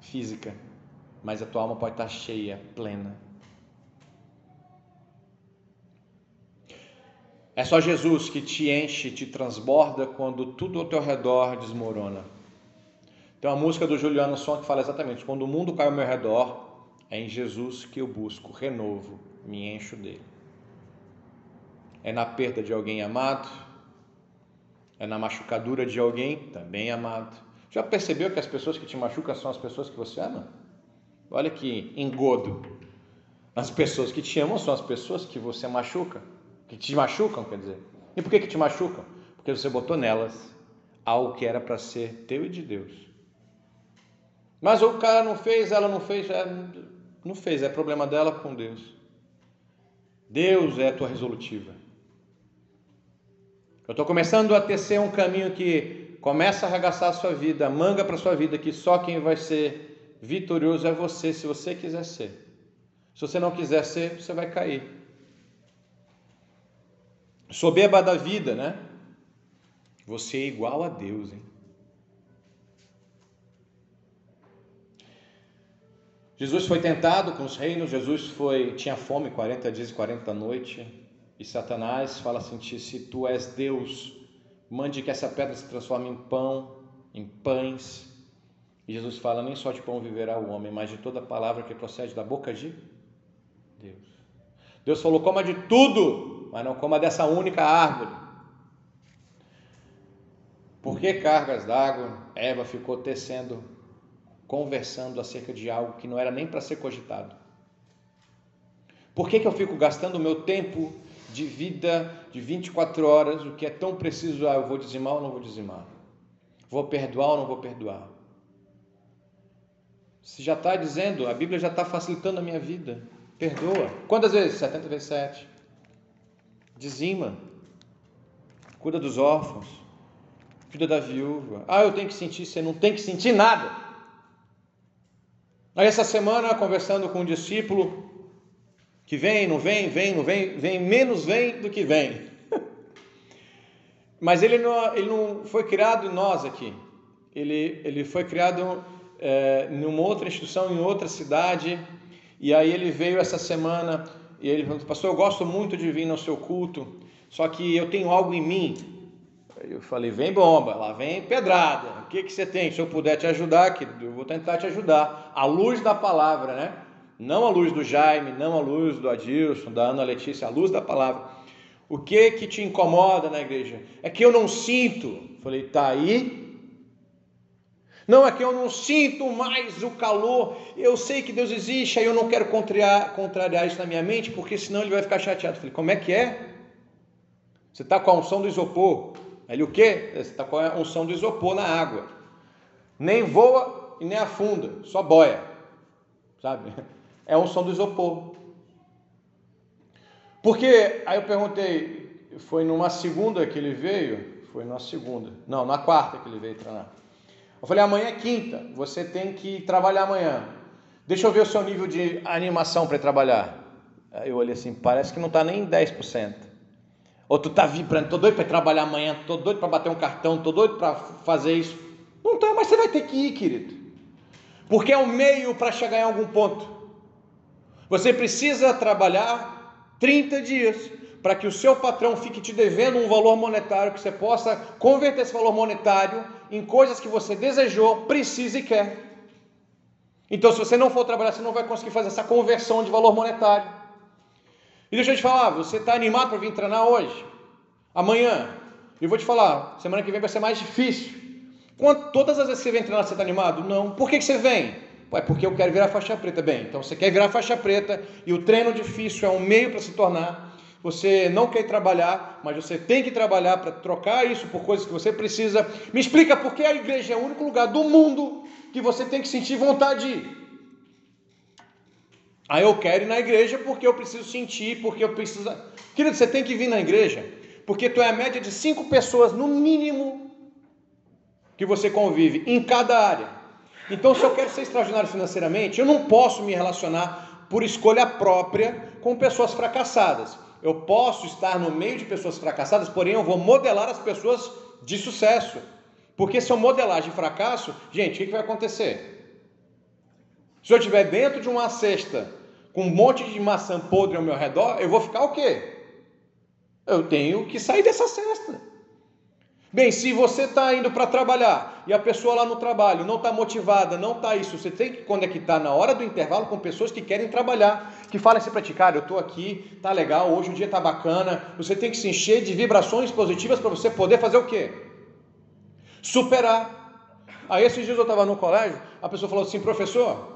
física, mas a tua alma pode estar cheia, plena. É só Jesus que te enche, te transborda quando tudo ao teu redor desmorona. Tem uma música do Juliano Som que fala exatamente: quando o mundo cai ao meu redor, é em Jesus que eu busco renovo, me encho dele. É na perda de alguém amado, é na machucadura de alguém também amado, Já percebeu que as pessoas que te machucam são as pessoas que você ama? Olha que engodo. As pessoas que te amam são as pessoas que você machuca, que te machucam, quer dizer. E por que, que te machucam? Porque você botou nelas algo que era para ser teu e de Deus. Mas o cara não fez, ela não fez, é, não fez, é problema dela com Deus. Deus é a tua resolutiva. Eu estou começando a tecer um caminho que começa a arregaçar a sua vida, manga para a sua vida, que só quem vai ser vitorioso é você, se você quiser ser. Se você não quiser ser, você vai cair. Soberba da vida, né? Você é igual a Deus, hein? Jesus foi tentado com os reinos, Jesus foi tinha fome 40 dias e 40 noites, e Satanás fala assim: se tu és Deus, mande que essa pedra se transforme em pão, em pães. E Jesus fala: nem só de pão viverá o homem, mas de toda palavra que procede da boca de Deus. Deus falou: coma de tudo, mas não coma dessa única árvore. Por que cargas d'água? Eva ficou tecendo conversando acerca de algo que não era nem para ser cogitado? Por que, que eu fico gastando o meu tempo de vida de 24 horas, o que é tão preciso? Ah, eu vou dizimar ou não vou dizimar? Vou perdoar ou não vou perdoar? Se já está dizendo, a Bíblia já está facilitando a minha vida. Perdoa. Quantas vezes? 70 vezes 7. Dizima. Cuida dos órfãos. Cuida da viúva. Ah, eu tenho que sentir. Você não tem que sentir nada. Aí essa semana, conversando com um discípulo, que vem, não vem, vem, não vem, vem, menos vem do que vem. Mas ele não, ele não foi criado em nós aqui. Ele, ele foi criado é, numa outra instituição, em outra cidade. E aí ele veio essa semana e ele falou, pastor, eu gosto muito de vir no seu culto, só que eu tenho algo em mim eu falei, vem bomba, lá vem pedrada. O que, que você tem? Se eu puder te ajudar, que eu vou tentar te ajudar. A luz da palavra, né? Não a luz do Jaime, não a luz do Adilson, da Ana Letícia, a luz da palavra. O que que te incomoda na igreja? É que eu não sinto. Falei, tá aí. Não é que eu não sinto mais o calor. Eu sei que Deus existe, aí eu não quero contrariar, contrariar isso na minha mente, porque senão ele vai ficar chateado. Falei, como é que é? Você está com a unção do isopor. Ele o quê? Você está com a unção do isopor na água. Nem voa e nem afunda, só boia. Sabe? É a unção do isopor. Porque, aí eu perguntei, foi numa segunda que ele veio? Foi na segunda. Não, na quarta que ele veio treinar. Eu falei, amanhã é quinta, você tem que trabalhar amanhã. Deixa eu ver o seu nível de animação para trabalhar. Aí eu olhei assim, parece que não está nem 10%. Ou tu tá vibrando, tô doido para trabalhar amanhã, tô doido para bater um cartão, tô doido para fazer isso. Não tá, mas você vai ter que ir, querido. Porque é um meio para chegar em algum ponto. Você precisa trabalhar 30 dias para que o seu patrão fique te devendo um valor monetário que você possa converter esse valor monetário em coisas que você desejou, precisa e quer. Então, se você não for trabalhar, você não vai conseguir fazer essa conversão de valor monetário. E deixa eu te falar, você está animado para vir treinar hoje? Amanhã? Eu vou te falar, semana que vem vai ser mais difícil. Quando, todas as vezes que você vem treinar, você está animado? Não. Por que, que você vem? É porque eu quero virar faixa preta. Bem, então você quer virar faixa preta e o treino difícil é um meio para se tornar. Você não quer trabalhar, mas você tem que trabalhar para trocar isso por coisas que você precisa. Me explica por que a igreja é o único lugar do mundo que você tem que sentir vontade de ir. Aí eu quero ir na igreja porque eu preciso sentir, porque eu preciso. Querido, você tem que vir na igreja porque tu é a média de cinco pessoas, no mínimo, que você convive em cada área. Então, se eu quero ser extraordinário financeiramente, eu não posso me relacionar por escolha própria com pessoas fracassadas. Eu posso estar no meio de pessoas fracassadas, porém eu vou modelar as pessoas de sucesso. Porque se eu modelar de fracasso, gente, o que vai acontecer? Se eu estiver dentro de uma cesta com um monte de maçã podre ao meu redor, eu vou ficar o quê? Eu tenho que sair dessa cesta. Bem, se você está indo para trabalhar e a pessoa lá no trabalho não está motivada, não está isso, você tem que conectar na hora do intervalo com pessoas que querem trabalhar, que falam assim para ti, cara, eu estou aqui, tá legal, hoje o dia está bacana. Você tem que se encher de vibrações positivas para você poder fazer o quê? Superar. Aí esses dias eu estava no colégio, a pessoa falou assim, professor,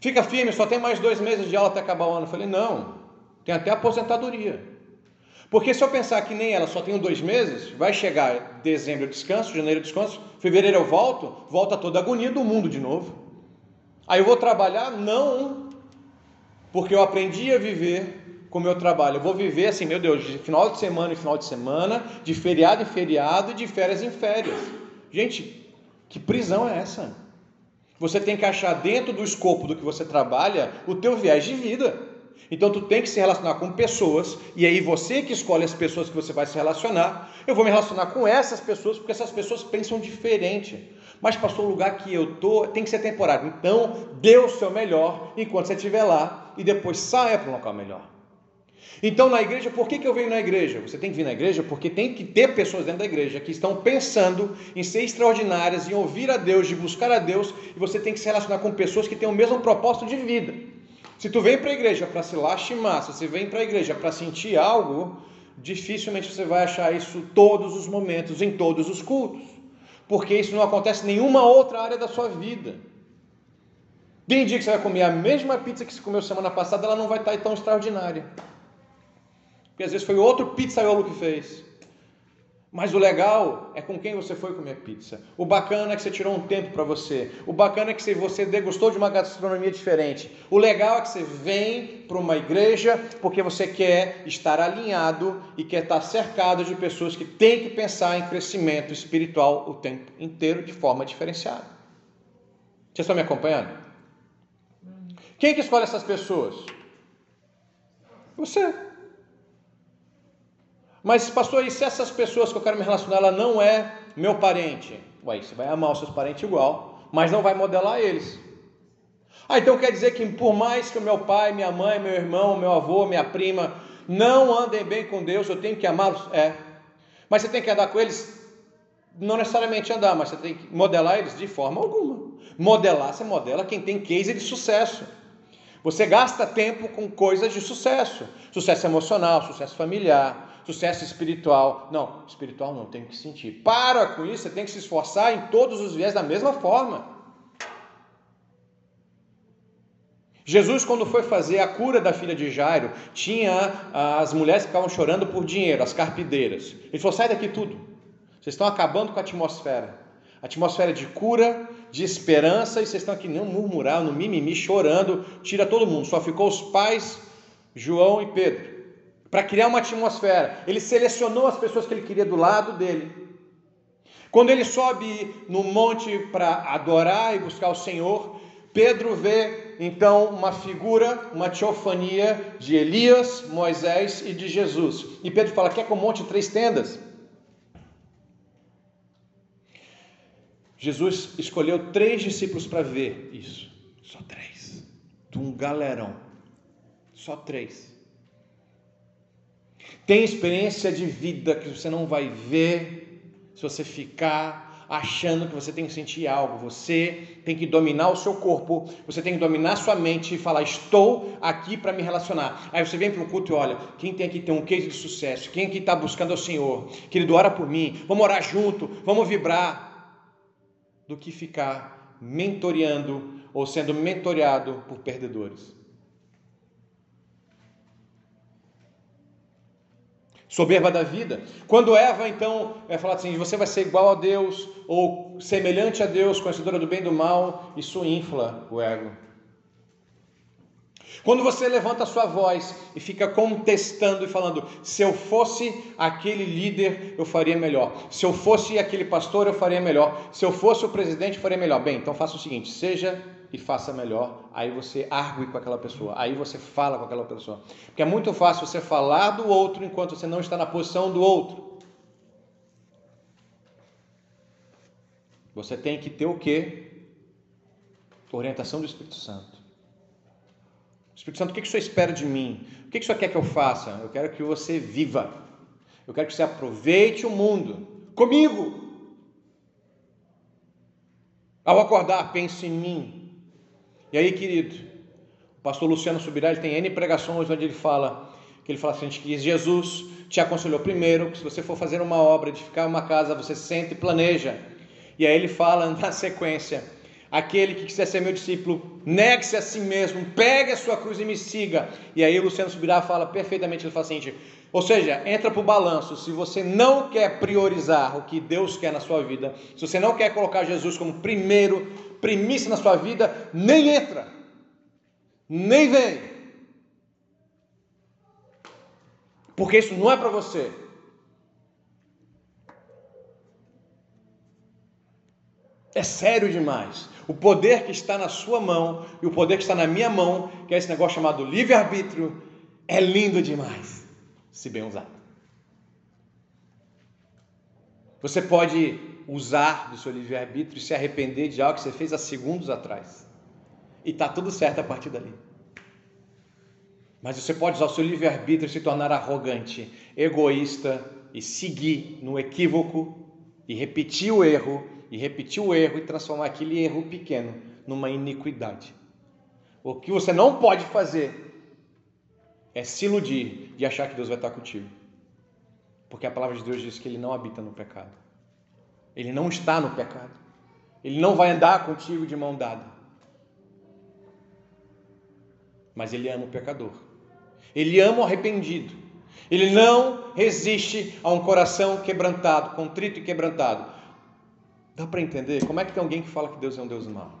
fica firme, só tem mais dois meses de aula até acabar o ano. Eu falei, não, tem até aposentadoria. Porque se eu pensar que nem ela só tem dois meses, vai chegar dezembro eu descanso, janeiro eu descanso, fevereiro eu volto, volta toda a agonia do mundo de novo. Aí eu vou trabalhar? Não, porque eu aprendi a viver com o meu trabalho. Eu vou viver assim, meu Deus, de final de semana em final de semana, de feriado em feriado e de férias em férias. Gente, que prisão é essa? Você tem que achar dentro do escopo do que você trabalha o teu viés de vida. Então tu tem que se relacionar com pessoas, e aí você que escolhe as pessoas que você vai se relacionar. Eu vou me relacionar com essas pessoas porque essas pessoas pensam diferente. Mas passou o lugar que eu tô, tem que ser temporário. Então, dê o seu melhor enquanto você estiver lá e depois saia para um local melhor. Então, na igreja, por que, que eu venho na igreja? Você tem que vir na igreja porque tem que ter pessoas dentro da igreja que estão pensando em ser extraordinárias, em ouvir a Deus, de buscar a Deus, e você tem que se relacionar com pessoas que têm o mesmo propósito de vida. Se tu vem para a igreja para se lastimar, se você vem para a igreja para sentir algo, dificilmente você vai achar isso todos os momentos, em todos os cultos, porque isso não acontece em nenhuma outra área da sua vida. Tem dia que você vai comer a mesma pizza que você comeu semana passada, ela não vai estar tão extraordinária. Porque às vezes foi outro pizzaiolo que fez. Mas o legal é com quem você foi comer pizza. O bacana é que você tirou um tempo para você. O bacana é que você degustou de uma gastronomia diferente. O legal é que você vem para uma igreja porque você quer estar alinhado e quer estar cercado de pessoas que têm que pensar em crescimento espiritual o tempo inteiro de forma diferenciada. Vocês estão me acompanhando? Quem que escolhe essas pessoas? Você. Mas, pastor, e se essas pessoas que eu quero me relacionar, ela não é meu parente? Ué, você vai amar os seus parentes igual, mas não vai modelar eles. Ah, então quer dizer que por mais que o meu pai, minha mãe, meu irmão, meu avô, minha prima não andem bem com Deus, eu tenho que amá-los? É. Mas você tem que andar com eles? Não necessariamente andar, mas você tem que modelar eles de forma alguma. Modelar, você modela quem tem case de sucesso. Você gasta tempo com coisas de sucesso. Sucesso emocional, sucesso familiar, sucesso espiritual. Não, espiritual não tem que sentir. Para com isso, você tem que se esforçar em todos os viés da mesma forma. Jesus, quando foi fazer a cura da filha de Jairo, tinha as mulheres que ficavam chorando por dinheiro, as carpideiras. Ele falou: sai daqui tudo. Vocês estão acabando com a atmosfera. Atmosfera de cura, de esperança, e vocês estão aqui não murmurar, no mimimi, chorando, tira todo mundo. Só ficou os pais, João e Pedro para criar uma atmosfera. Ele selecionou as pessoas que ele queria do lado dele. Quando ele sobe no monte para adorar e buscar o Senhor, Pedro vê então uma figura, uma teofania de Elias, Moisés e de Jesus. E Pedro fala: Quer que eu monte três tendas? Jesus escolheu três discípulos para ver isso. Só três. De um galerão. Só três. Tem experiência de vida que você não vai ver se você ficar achando que você tem que sentir algo. Você tem que dominar o seu corpo, você tem que dominar a sua mente e falar: Estou aqui para me relacionar. Aí você vem para um culto e olha: quem tem aqui tem um case de sucesso? Quem aqui está buscando ao Senhor? Querido, ora por mim, vamos orar junto, vamos vibrar. Do que ficar mentoreando ou sendo mentoreado por perdedores. Soberba da vida. Quando Eva então é falar assim, você vai ser igual a Deus ou semelhante a Deus, conhecedora do bem e do mal, isso infla o ego. Quando você levanta a sua voz e fica contestando e falando, se eu fosse aquele líder, eu faria melhor. Se eu fosse aquele pastor, eu faria melhor. Se eu fosse o presidente, eu faria melhor. Bem, então faça o seguinte: seja e faça melhor. Aí você argue com aquela pessoa, aí você fala com aquela pessoa. Porque é muito fácil você falar do outro enquanto você não está na posição do outro. Você tem que ter o quê? Orientação do Espírito Santo. Espírito Santo, o que, que o Senhor espera de mim? O que, que o Senhor quer que eu faça? Eu quero que você viva. Eu quero que você aproveite o mundo comigo. Ao acordar, pense em mim. E aí, querido, o pastor Luciano Subirá, ele tem N pregações onde ele fala, que ele fala assim, que Jesus te aconselhou primeiro, que se você for fazer uma obra, edificar uma casa, você sente e planeja. E aí ele fala na sequência: aquele que quiser ser meu discípulo, negue-se a si mesmo, pegue a sua cruz e me siga. E aí o Luciano Subirá fala perfeitamente, ele fala assim, ou seja, entra para o balanço, se você não quer priorizar o que Deus quer na sua vida, se você não quer colocar Jesus como primeiro, primícia na sua vida, nem entra, nem vem. Porque isso não é para você. É sério demais. O poder que está na sua mão e o poder que está na minha mão, que é esse negócio chamado livre-arbítrio, é lindo demais, se bem usado. Você pode usar do seu livre-arbítrio e se arrepender de algo que você fez há segundos atrás. E está tudo certo a partir dali. Mas você pode usar o seu livre-arbítrio e se tornar arrogante, egoísta e seguir no equívoco e repetir o erro e repetir o erro e transformar aquele erro pequeno numa iniquidade. O que você não pode fazer é se iludir de achar que Deus vai estar contigo. Porque a palavra de Deus diz que ele não habita no pecado. Ele não está no pecado. Ele não vai andar contigo de mão dada. Mas ele ama o pecador. Ele ama o arrependido. Ele não resiste a um coração quebrantado, contrito e quebrantado. Dá para entender? Como é que tem alguém que fala que Deus é um Deus mau?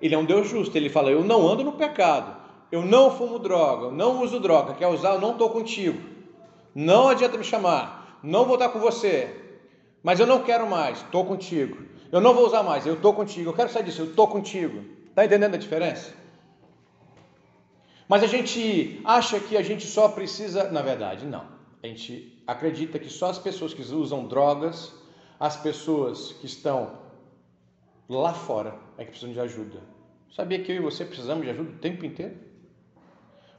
Ele é um Deus justo. Ele fala: Eu não ando no pecado. Eu não fumo droga. Eu não uso droga. Quer usar? Eu não estou contigo. Não adianta me chamar. Não vou estar com você. Mas eu não quero mais. Estou contigo. Eu não vou usar mais. Eu estou contigo. Eu quero sair disso. Eu estou contigo. Está entendendo a diferença? Mas a gente acha que a gente só precisa. Na verdade, não. A gente acredita que só as pessoas que usam drogas as pessoas que estão lá fora é que precisam de ajuda. Sabia que eu e você precisamos de ajuda o tempo inteiro?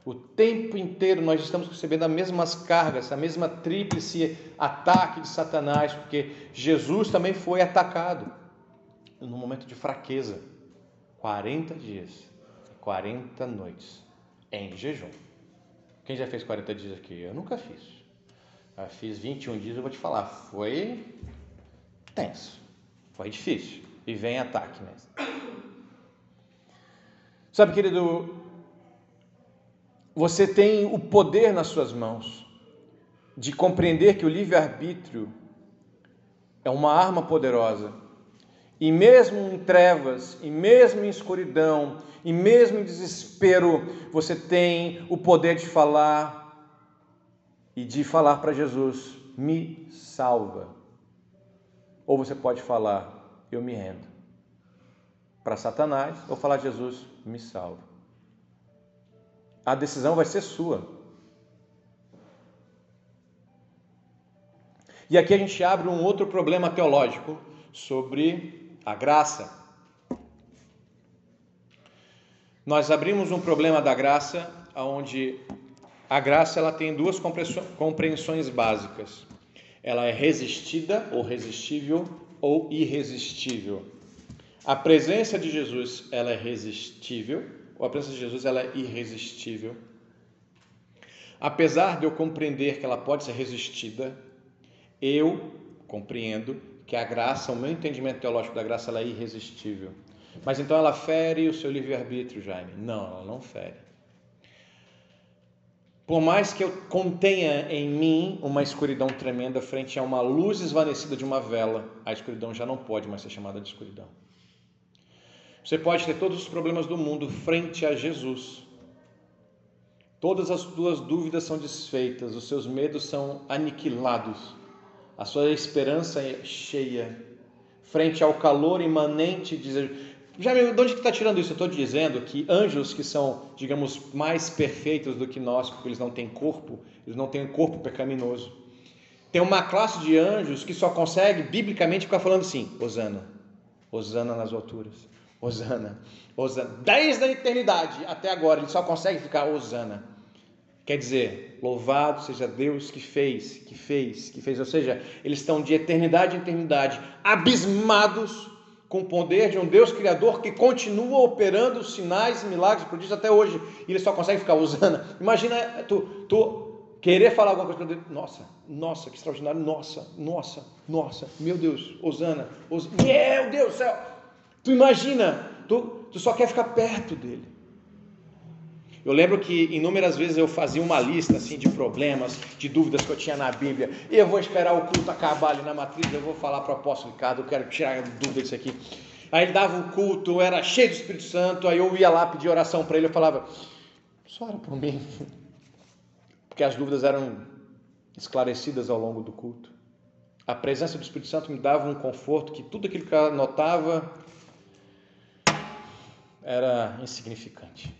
O tempo inteiro nós estamos recebendo as mesmas cargas, a mesma tríplice ataque de Satanás, porque Jesus também foi atacado no momento de fraqueza. 40 dias, 40 noites em jejum. Quem já fez 40 dias aqui? Eu nunca fiz. Eu fiz 21 dias, eu vou te falar, foi tenso, foi difícil e vem ataque mesmo. Sabe, querido, você tem o poder nas suas mãos de compreender que o livre-arbítrio é uma arma poderosa. E mesmo em trevas, e mesmo em escuridão, e mesmo em desespero, você tem o poder de falar e de falar para Jesus: me salva. Ou você pode falar, eu me rendo para Satanás, ou falar, Jesus, me salva. A decisão vai ser sua. E aqui a gente abre um outro problema teológico sobre a graça. Nós abrimos um problema da graça onde a graça ela tem duas compreensões básicas ela é resistida ou resistível ou irresistível. A presença de Jesus, ela é resistível, a presença de Jesus, ela é irresistível. Apesar de eu compreender que ela pode ser resistida, eu compreendo que a graça, o meu entendimento teológico da graça, ela é irresistível. Mas então ela fere o seu livre-arbítrio, Jaime? Não, ela não fere. Por mais que eu contenha em mim uma escuridão tremenda frente a uma luz esvanecida de uma vela, a escuridão já não pode mais ser chamada de escuridão. Você pode ter todos os problemas do mundo frente a Jesus. Todas as suas dúvidas são desfeitas, os seus medos são aniquilados, a sua esperança é cheia. Frente ao calor imanente de já de onde que está tirando isso? Eu estou dizendo que anjos que são, digamos, mais perfeitos do que nós, porque eles não têm corpo, eles não têm um corpo pecaminoso. Tem uma classe de anjos que só consegue, biblicamente, ficar falando assim: Osana, Osana nas alturas, Osana, Osana. Desde a eternidade até agora, ele só consegue ficar Osana. Quer dizer, louvado seja Deus que fez, que fez, que fez. Ou seja, eles estão de eternidade em eternidade, abismados com o poder de um Deus criador que continua operando sinais, milagres, prodígios até hoje. E ele só consegue ficar usando. Imagina tu, tu, querer falar alguma coisa para Deus. Nossa, nossa, que extraordinário. Nossa, nossa, nossa. Meu Deus, Osana, Osana. Meu Deus do céu. Tu imagina, tu, tu só quer ficar perto dele. Eu lembro que inúmeras vezes eu fazia uma lista assim de problemas, de dúvidas que eu tinha na Bíblia. Eu vou esperar o culto acabar ali na matriz, eu vou falar para o apóstolo Ricardo, eu quero tirar dúvida disso aqui. Aí ele dava um culto, era cheio do Espírito Santo, aí eu ia lá pedir oração para ele, eu falava, só ora por mim. Porque as dúvidas eram esclarecidas ao longo do culto. A presença do Espírito Santo me dava um conforto que tudo aquilo que eu anotava era insignificante.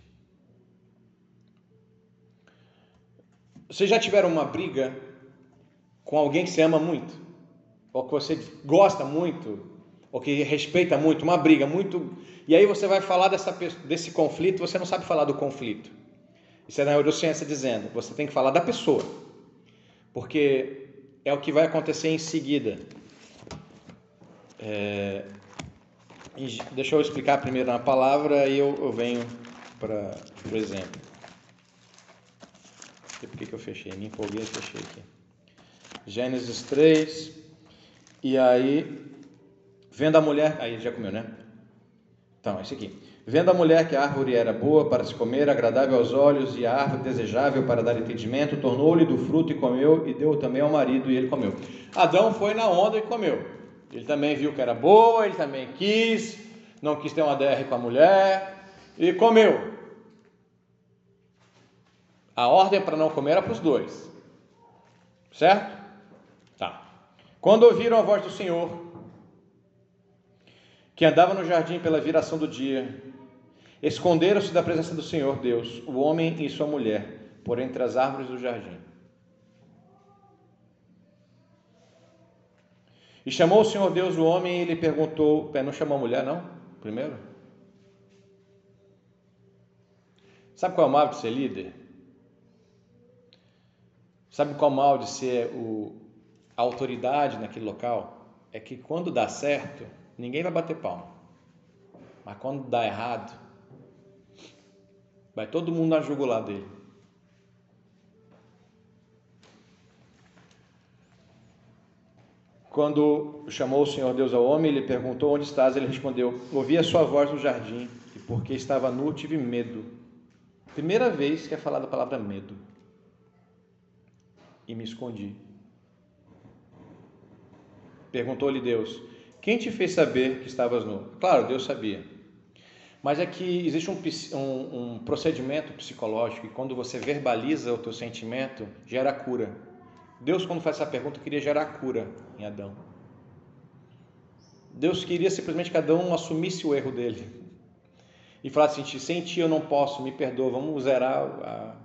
Vocês já tiveram uma briga com alguém que você ama muito? Ou que você gosta muito? Ou que respeita muito? Uma briga muito. E aí você vai falar dessa, desse conflito, você não sabe falar do conflito. Isso é na neurociência dizendo. Você tem que falar da pessoa. Porque é o que vai acontecer em seguida. É, deixa eu explicar primeiro na palavra e eu, eu venho para o exemplo sei por que eu fechei, me empolguei e fechei aqui. Gênesis 3, e aí, vendo a mulher, aí já comeu, né? Então, esse aqui. Vendo a mulher que a árvore era boa para se comer, agradável aos olhos, e a árvore desejável para dar entendimento, tornou-lhe do fruto e comeu, e deu também ao marido, e ele comeu. Adão foi na onda e comeu. Ele também viu que era boa, ele também quis, não quis ter uma DR com a mulher, e comeu. A ordem para não comer era para os dois. Certo? Tá. Quando ouviram a voz do Senhor, que andava no jardim pela viração do dia, esconderam-se da presença do Senhor Deus, o homem e sua mulher, por entre as árvores do jardim. E chamou o Senhor Deus o homem e lhe perguntou: Não chamou a mulher, não? Primeiro? Sabe qual é o mal de ser líder? Sabe qual mal de ser o, a autoridade naquele local? É que quando dá certo, ninguém vai bater palma. Mas quando dá errado, vai todo mundo na jugular dele. Quando chamou o Senhor Deus ao homem, ele perguntou: Onde estás? Ele respondeu: Ouvi a sua voz no jardim, e porque estava nu, tive medo. Primeira vez que é falada a palavra medo e me escondi. Perguntou-lhe Deus: Quem te fez saber que estavas nu? Claro, Deus sabia. Mas é que existe um, um, um procedimento psicológico e quando você verbaliza o teu sentimento, gera cura. Deus, quando faz essa pergunta, queria gerar cura em Adão. Deus queria simplesmente que Adão assumisse o erro dele e falasse assim: sem ti eu não posso, me perdoa, vamos zerar a,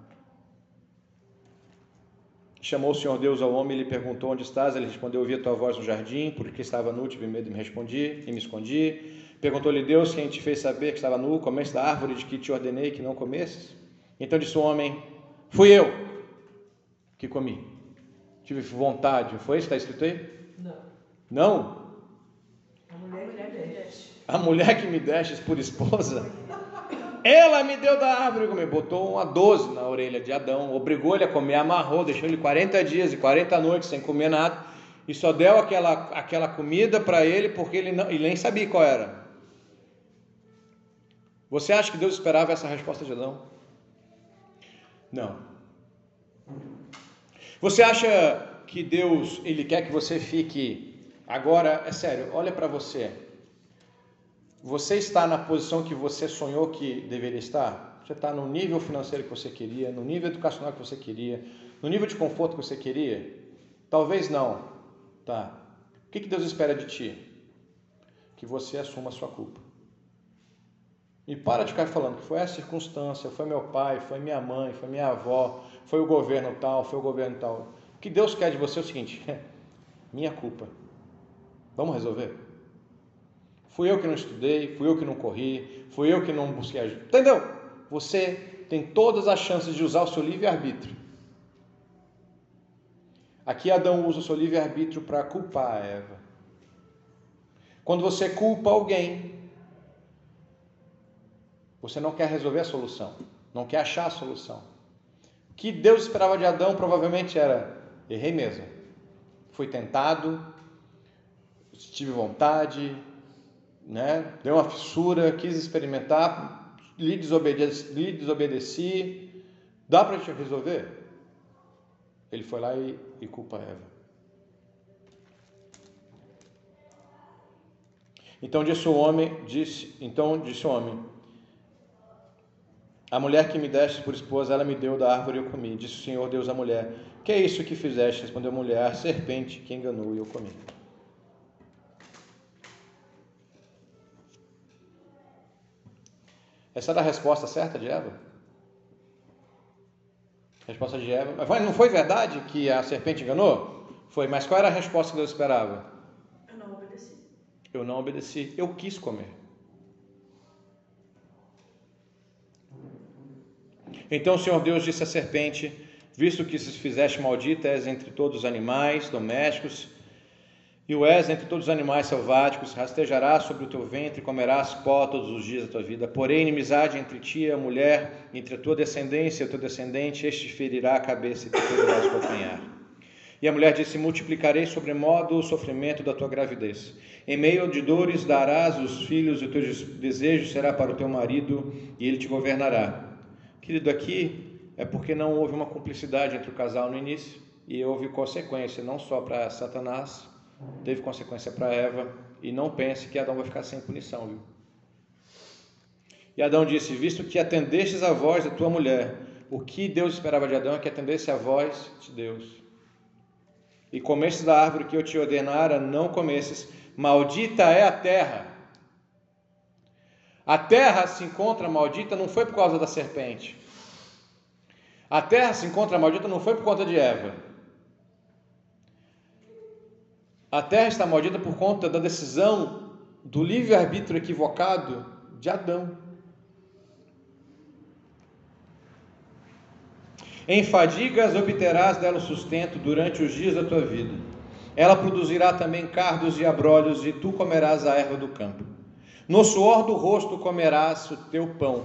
Chamou o Senhor Deus ao homem e lhe perguntou: Onde estás? Ele respondeu: Ouvi a tua voz no jardim, porque estava nu, tive medo e me respondi e me escondi. Perguntou-lhe Deus: Quem te fez saber que estava nu? Comeste da árvore de que te ordenei que não comesses? Então disse o homem: Fui eu que comi. Tive vontade. Foi isso que está escrito aí? Não. Não? A mulher, mulher me deste. A mulher que me destes por esposa? Ela me deu da árvore comer, botou uma 12 na orelha de Adão, obrigou ele a comer, amarrou, deixou ele 40 dias e 40 noites sem comer nada, e só deu aquela, aquela comida para ele porque ele, não, ele nem sabia qual era. Você acha que Deus esperava essa resposta de Adão? Não. Você acha que Deus ele quer que você fique agora, é sério, olha para você. Você está na posição que você sonhou que deveria estar? Você está no nível financeiro que você queria, no nível educacional que você queria, no nível de conforto que você queria? Talvez não. Tá. O que Deus espera de ti? Que você assuma a sua culpa. E para de ficar falando que foi a circunstância, foi meu pai, foi minha mãe, foi minha avó, foi o governo tal, foi o governo tal. O que Deus quer de você é o seguinte: minha culpa. Vamos resolver? Fui eu que não estudei, fui eu que não corri, fui eu que não busquei ajuda. Entendeu? Você tem todas as chances de usar o seu livre-arbítrio. Aqui Adão usa o seu livre-arbítrio para culpar a Eva. Quando você culpa alguém, você não quer resolver a solução, não quer achar a solução. que Deus esperava de Adão provavelmente era: errei mesmo. Fui tentado, tive vontade, né? deu uma fissura, quis experimentar, lhe desobedeci, lhe desobedeci. Dá para te resolver? Ele foi lá e, e culpa Eva. Então disse o homem, disse, então disse o homem: A mulher que me deste por esposa, ela me deu da árvore e eu comi. Disse o Senhor Deus à mulher: Que é isso que fizeste? Respondeu a mulher: serpente que enganou e eu comi. Essa era a resposta certa de Eva? A resposta de Eva. Mas não foi verdade que a serpente enganou? Foi, mas qual era a resposta que Deus esperava? Eu não obedeci, eu quis comer. Então o Senhor Deus disse à serpente: Visto que se fizeste maldita és entre todos os animais domésticos, e o és entre todos os animais selváticos, rastejarás sobre o teu ventre e comerás pó todos os dias da tua vida. Porém, inimizade entre ti e a mulher, entre a tua descendência e o teu descendente, este ferirá a cabeça e te poderás acompanhar. E a mulher disse: Multiplicarei sobremodo o sofrimento da tua gravidez. Em meio de dores darás os filhos, e o teu desejo será para o teu marido, e ele te governará. Querido, aqui é porque não houve uma cumplicidade entre o casal no início, e houve consequência, não só para Satanás, teve consequência para Eva, e não pense que Adão vai ficar sem punição, viu? E Adão disse: Visto que atendestes a voz da tua mulher, o que Deus esperava de Adão é que atendesse a voz de Deus e comestes da árvore que eu te ordenara, não comesses, maldita é a terra. A terra se encontra maldita não foi por causa da serpente. A terra se encontra maldita não foi por conta de Eva. A terra está maldita por conta da decisão do livre-arbítrio equivocado de Adão. Em fadigas obterás dela o sustento durante os dias da tua vida. Ela produzirá também cardos e abrolhos, e tu comerás a erva do campo. No suor do rosto comerás o teu pão,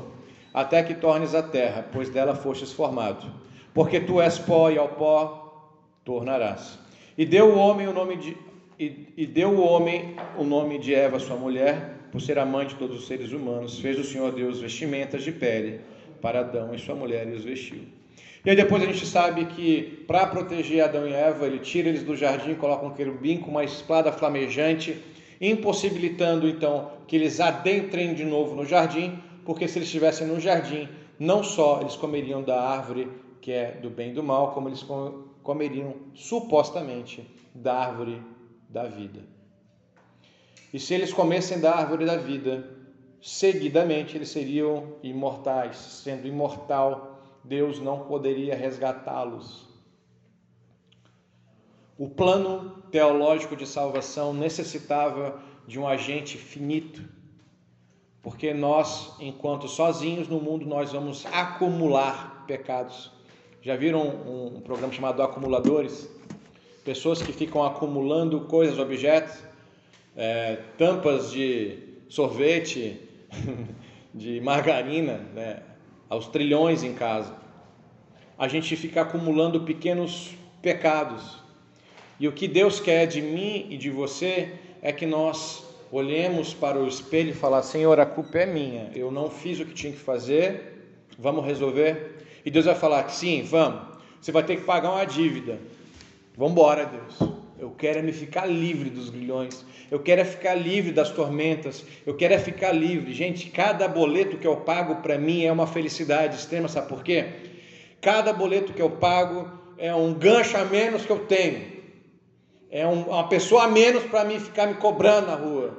até que tornes a terra, pois dela fostes formado. Porque tu és pó e ao pó tornarás. E deu o homem o nome de e, e deu o homem o nome de Eva, sua mulher, por ser amante de todos os seres humanos. Fez o Senhor Deus vestimentas de pele para Adão e sua mulher e os vestiu. E aí depois a gente sabe que para proteger Adão e Eva, ele tira eles do jardim, coloca um querubim com uma espada flamejante, impossibilitando então que eles adentrem de novo no jardim, porque se eles estivessem no jardim, não só eles comeriam da árvore que é do bem e do mal, como eles comeriam supostamente da árvore da vida. E se eles comessem da árvore da vida, seguidamente eles seriam imortais, sendo imortal Deus não poderia resgatá-los. O plano teológico de salvação necessitava de um agente finito, porque nós, enquanto sozinhos no mundo, nós vamos acumular pecados. Já viram um, programa chamado Acumuladores? Pessoas que ficam acumulando coisas, objetos, é, tampas de sorvete, de margarina, né? aos trilhões em casa. A gente fica acumulando pequenos pecados. E o que Deus quer de mim e de você é que nós olhemos para o espelho e falar: Senhor, a culpa é minha, eu não fiz o que tinha que fazer, vamos resolver? E Deus vai falar: sim, vamos, você vai ter que pagar uma dívida. Vamos embora, Deus. Eu quero é me ficar livre dos grilhões. Eu quero é ficar livre das tormentas. Eu quero é ficar livre. Gente, cada boleto que eu pago para mim é uma felicidade extrema. Sabe por quê? Cada boleto que eu pago é um gancho a menos que eu tenho. É um, uma pessoa a menos para mim ficar me cobrando na rua.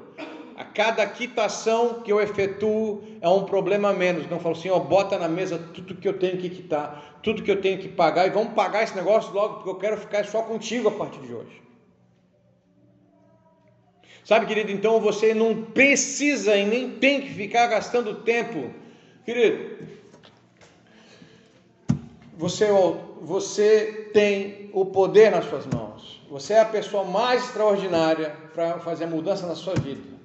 A cada quitação que eu efetuo é um problema a menos. Eu falo assim, ó, bota na mesa tudo que eu tenho que quitar, tudo que eu tenho que pagar e vamos pagar esse negócio logo, porque eu quero ficar só contigo a partir de hoje. Sabe, querido, então você não precisa e nem tem que ficar gastando tempo. Querido, você, você tem o poder nas suas mãos. Você é a pessoa mais extraordinária para fazer mudança na sua vida.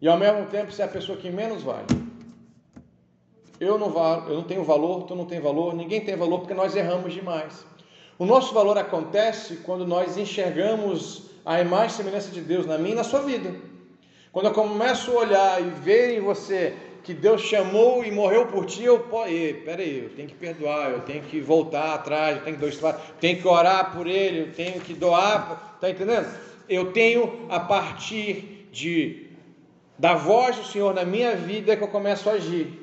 E ao mesmo tempo você é a pessoa que menos vale. eu não, eu não tenho valor, tu não tem valor, ninguém tem valor porque nós erramos demais. O nosso valor acontece quando nós enxergamos a imagem e semelhança de Deus na minha e na sua vida. Quando eu começo a olhar e ver em você que Deus chamou e morreu por ti, eu posso. Peraí, eu tenho que perdoar, eu tenho que voltar atrás, eu tenho que doar, tenho que orar por ele, eu tenho que doar. Está entendendo? Eu tenho a partir de da voz do Senhor na minha vida que eu começo a agir.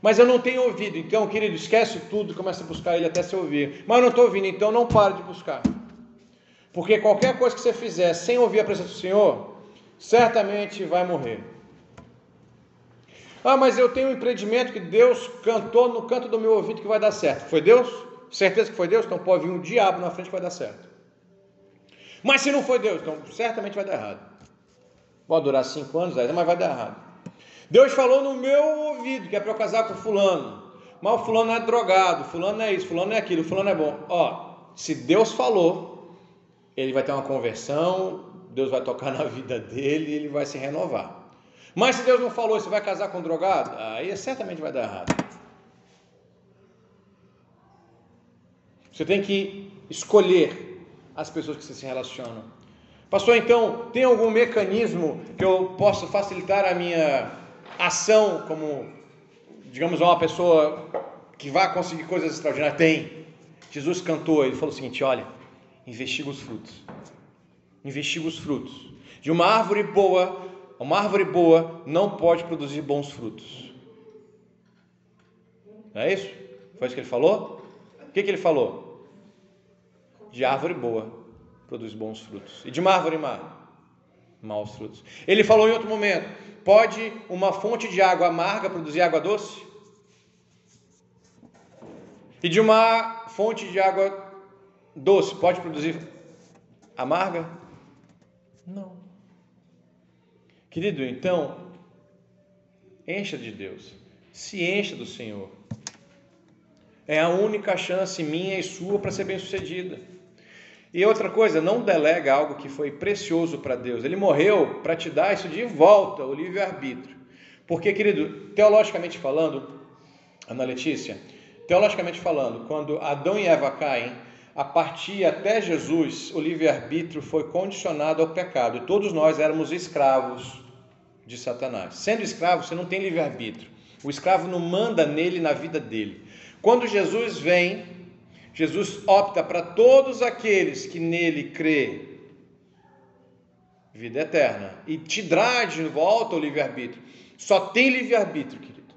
Mas eu não tenho ouvido, então, querido, esquece tudo, começa a buscar ele até se ouvir. Mas eu não estou ouvindo, então não pare de buscar. Porque qualquer coisa que você fizer sem ouvir a presença do Senhor, certamente vai morrer. Ah, mas eu tenho um empreendimento que Deus cantou no canto do meu ouvido que vai dar certo. Foi Deus? Certeza que foi Deus? Então pode vir um diabo na frente que vai dar certo. Mas se não foi Deus, então certamente vai dar errado. Pode durar cinco anos, dez, mas vai dar errado. Deus falou no meu ouvido que é para eu casar com fulano. Mas o fulano é drogado, fulano é isso, fulano é aquilo, fulano é bom. Ó, se Deus falou, ele vai ter uma conversão, Deus vai tocar na vida dele e ele vai se renovar. Mas se Deus não falou, você vai casar com um drogado? Aí certamente vai dar errado. Você tem que escolher as pessoas que você se relacionam. Pastor, então, tem algum mecanismo que eu possa facilitar a minha ação como, digamos, uma pessoa que vai conseguir coisas extraordinárias? Tem. Jesus cantou, ele falou o seguinte: olha, investiga os frutos. Investiga os frutos. De uma árvore boa uma árvore boa não pode produzir bons frutos. Não é isso? Foi isso que ele falou? O que, que ele falou? De árvore boa produz bons frutos. E de uma árvore má, maus frutos. Ele falou em outro momento: pode uma fonte de água amarga produzir água doce? E de uma fonte de água doce pode produzir amarga? Não. Querido, então, encha de Deus, se encha do Senhor. É a única chance minha e sua para ser bem-sucedida. E outra coisa, não delega algo que foi precioso para Deus. Ele morreu para te dar isso de volta, o livre-arbítrio. Porque, querido, teologicamente falando, Ana Letícia, teologicamente falando, quando Adão e Eva caem, a partir até Jesus, o livre-arbítrio foi condicionado ao pecado. Todos nós éramos escravos de Satanás. Sendo escravo, você não tem livre-arbítrio. O escravo não manda nele na vida dele. Quando Jesus vem, Jesus opta para todos aqueles que nele crê vida eterna e te dá de volta o livre-arbítrio. Só tem livre-arbítrio, querido,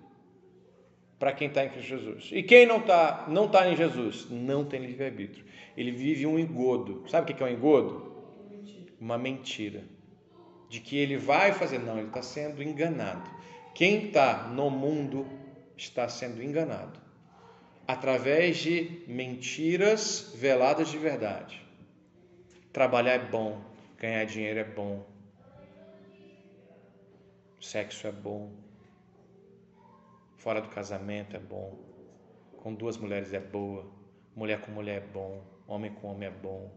para quem está em Cristo Jesus. E quem não está não tá em Jesus, não tem livre-arbítrio. Ele vive um engodo. Sabe o que é um engodo? Uma mentira de que ele vai fazer. Não, ele está sendo enganado. Quem está no mundo está sendo enganado através de mentiras veladas de verdade. Trabalhar é bom, ganhar dinheiro é bom, sexo é bom, fora do casamento é bom, com duas mulheres é boa, mulher com mulher é bom, homem com homem é bom.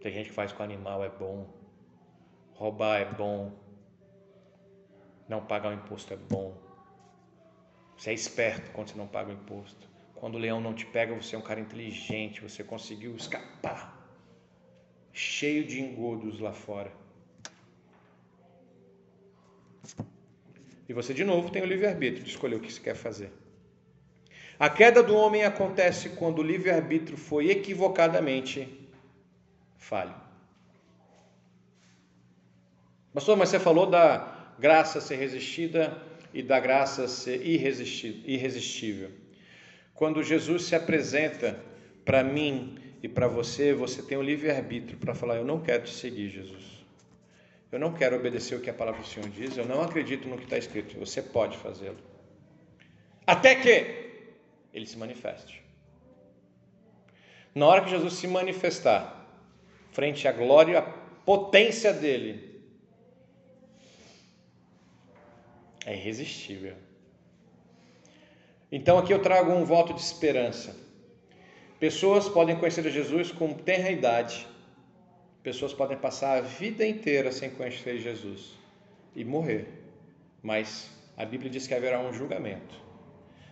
Tem gente que faz com animal é bom. Roubar é bom. Não pagar o imposto é bom. Você é esperto quando você não paga o imposto. Quando o leão não te pega, você é um cara inteligente, você conseguiu escapar. Cheio de engodos lá fora. E você, de novo, tem o livre-arbítrio de escolher o que você quer fazer. A queda do homem acontece quando o livre-arbítrio foi equivocadamente falho. Pastor, mas você falou da graça ser resistida e da graça ser irresistível. Quando Jesus se apresenta para mim e para você, você tem o livre-arbítrio para falar: Eu não quero te seguir, Jesus. Eu não quero obedecer o que a palavra do Senhor diz, eu não acredito no que está escrito. Você pode fazê-lo. Até que ele se manifeste. Na hora que Jesus se manifestar, frente à glória e à potência dele, É irresistível. Então aqui eu trago um voto de esperança. Pessoas podem conhecer Jesus com tenra idade. Pessoas podem passar a vida inteira sem conhecer Jesus e morrer. Mas a Bíblia diz que haverá um julgamento.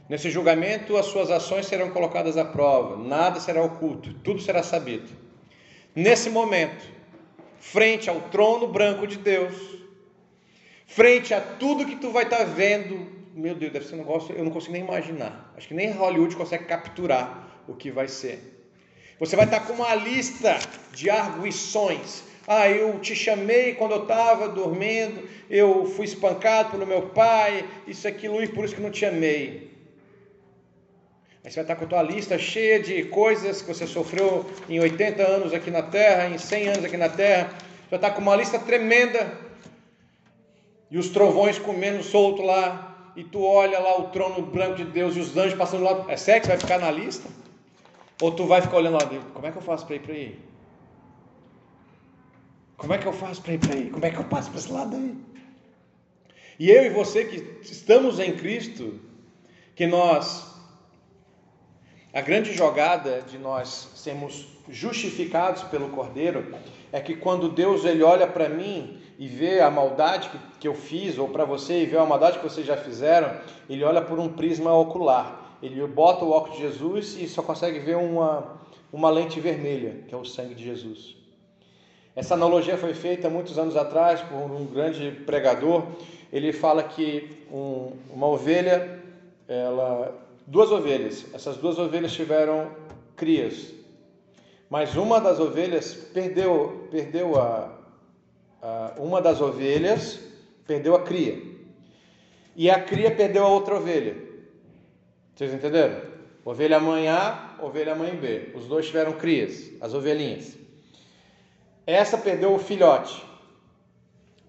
Nesse julgamento, as suas ações serão colocadas à prova, nada será oculto, tudo será sabido. Nesse momento, frente ao trono branco de Deus, frente a tudo que tu vai estar vendo, meu Deus, deve ser um negócio, eu não consigo nem imaginar. Acho que nem Hollywood consegue capturar o que vai ser. Você vai estar com uma lista de arguições. Ah, eu te chamei quando eu estava dormindo, eu fui espancado pelo meu pai, isso, aquilo, e por isso que não te amei. Aí você vai estar com a tua lista cheia de coisas que você sofreu em 80 anos aqui na terra, em 100 anos aqui na terra. Você vai estar com uma lista tremenda. E os trovões comendo solto lá. E tu olha lá o trono branco de Deus e os anjos passando lá. É sério que vai ficar na lista? Ou tu vai ficar olhando lá, como é que eu faço para ir para aí? Como é que eu faço para ir para aí? Como é que eu passo para esse lado aí? E eu e você que estamos em Cristo, que nós a grande jogada de nós sermos justificados pelo Cordeiro é que quando Deus ele olha para mim e vê a maldade que, eu fiz, ou para você e vê a maldade que vocês já fizeram, ele olha por um prisma ocular. Ele bota o óculos de Jesus e só consegue ver uma, uma lente vermelha, que é o sangue de Jesus. Essa analogia foi feita muitos anos atrás por um grande pregador. Ele fala que um, uma ovelha, ela, duas ovelhas, essas duas ovelhas tiveram crias, mas uma das ovelhas perdeu, perdeu a uma das ovelhas perdeu a cria e a cria perdeu a outra ovelha. Vocês entenderam? Ovelha mãe A, ovelha mãe B. Os dois tiveram crias, as ovelhinhas. Essa perdeu o filhote.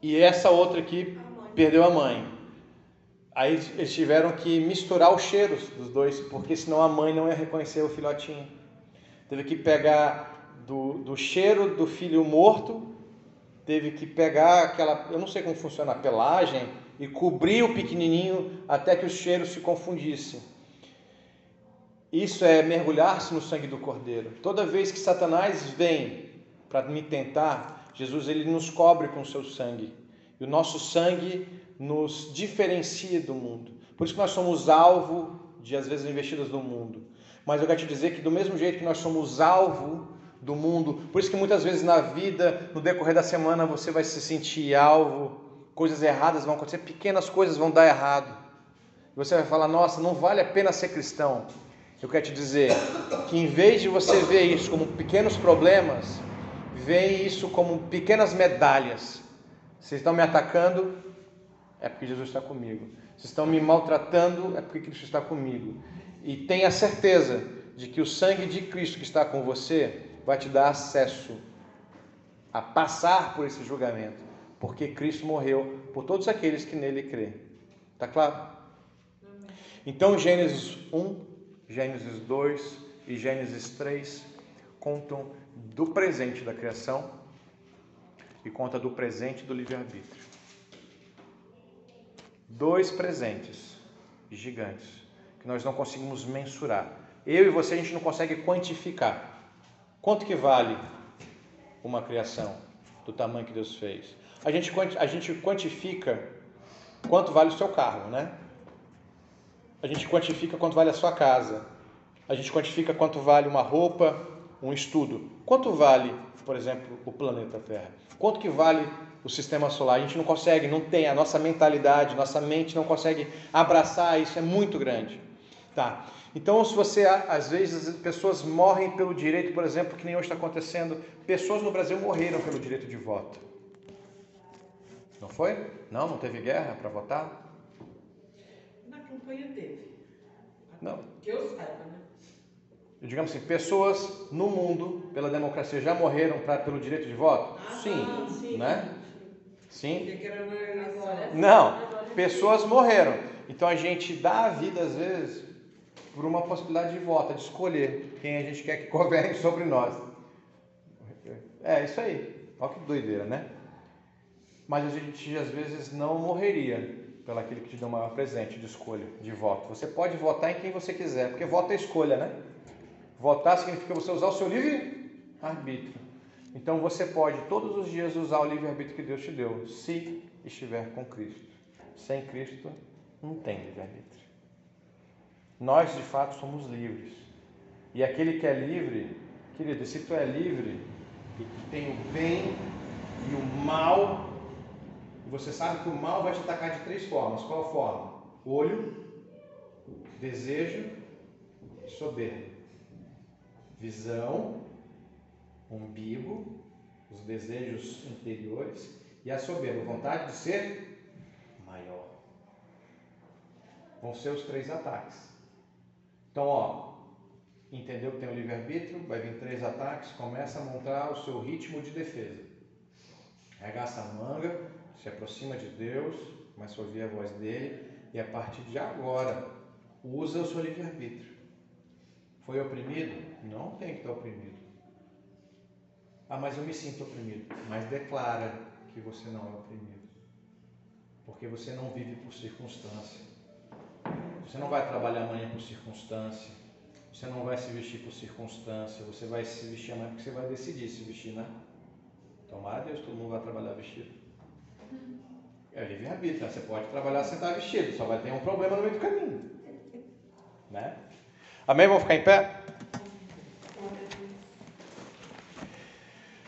E essa outra aqui perdeu a mãe. Aí eles tiveram que misturar os cheiros dos dois, porque senão a mãe não ia reconhecer o filhotinho. Teve que pegar do, do cheiro do filho morto, teve que pegar aquela, eu não sei como funciona a pelagem, e cobrir o pequenininho até que os cheiros se confundissem. Isso é mergulhar-se no sangue do Cordeiro. Toda vez que Satanás vem para me tentar, Jesus ele nos cobre com o seu sangue. E o nosso sangue nos diferencia do mundo. Por isso que nós somos alvo de às vezes investidas do mundo. Mas eu quero te dizer que do mesmo jeito que nós somos alvo do mundo, por isso que muitas vezes na vida, no decorrer da semana, você vai se sentir alvo, coisas erradas vão acontecer, pequenas coisas vão dar errado. Você vai falar: "Nossa, não vale a pena ser cristão". Eu quero te dizer que em vez de você ver isso como pequenos problemas, vê isso como pequenas medalhas. Vocês estão me atacando, é porque Jesus está comigo. Vocês estão me maltratando, é porque Cristo está comigo. E tenha certeza de que o sangue de Cristo que está com você vai te dar acesso a passar por esse julgamento, porque Cristo morreu por todos aqueles que nele crêem. Tá claro? Então, Gênesis 1, Gênesis 2 e Gênesis 3 contam do presente da criação e conta do presente do livre-arbítrio. Dois presentes gigantes que nós não conseguimos mensurar. Eu e você a gente não consegue quantificar. Quanto que vale uma criação do tamanho que Deus fez? A gente, a gente quantifica quanto vale o seu carro, né? A gente quantifica quanto vale a sua casa. A gente quantifica quanto vale uma roupa, um estudo. Quanto vale, por exemplo, o planeta Terra? Quanto que vale o sistema solar? A gente não consegue, não tem, a nossa mentalidade, nossa mente não consegue abraçar isso, é muito grande. Tá. Então, se você, às vezes, as pessoas morrem pelo direito, por exemplo, que nem hoje está acontecendo, pessoas no Brasil morreram pelo direito de voto. Não foi? Não, não teve guerra para votar? campanha teve. Não. Que eu saiba, né? Digamos assim, pessoas no mundo, pela democracia, já morreram pra, pelo direito de voto? Ah, sim, tá, sim. né? Sim. Não, pessoas morreram. Então a gente dá a vida, às vezes, por uma possibilidade de voto, de escolher quem a gente quer que governe sobre nós. É isso aí. Olha que doideira, né? Mas a gente às vezes não morreria pelaquele que te deu o maior presente de escolha, de voto. Você pode votar em quem você quiser, porque voto é escolha, né? Votar significa você usar o seu livre arbítrio. Então você pode todos os dias usar o livre arbítrio que Deus te deu, se estiver com Cristo. Sem Cristo Não tem livre-arbítrio. Nós, de fato, somos livres. E aquele que é livre, querido, se tu é livre e tu tem o bem e o mal, você sabe que o mal vai te atacar de três formas. Qual forma? Olho, desejo e soberba. Visão, umbigo, os desejos interiores e a soberba, vontade de ser maior. Vão ser os três ataques. Então, ó, entendeu que tem o livre-arbítrio, vai vir três ataques, começa a montar o seu ritmo de defesa. Regaça a manga, se aproxima de Deus, começa a ouvir a voz dele, e a partir de agora, usa o seu livre-arbítrio. Foi oprimido? Não tem que estar oprimido. Ah, mas eu me sinto oprimido. Mas declara que você não é oprimido. Porque você não vive por circunstância. Você não vai trabalhar amanhã por circunstância. Você não vai se vestir por circunstância. Você vai se vestir amanhã porque você vai decidir se vestir, né? Tomara Deus, todo mundo vai trabalhar vestido. É livre-arbítrio, né? Você pode trabalhar sem estar vestido, só vai ter um problema no meio do caminho. Né? Amém? Vamos ficar em pé?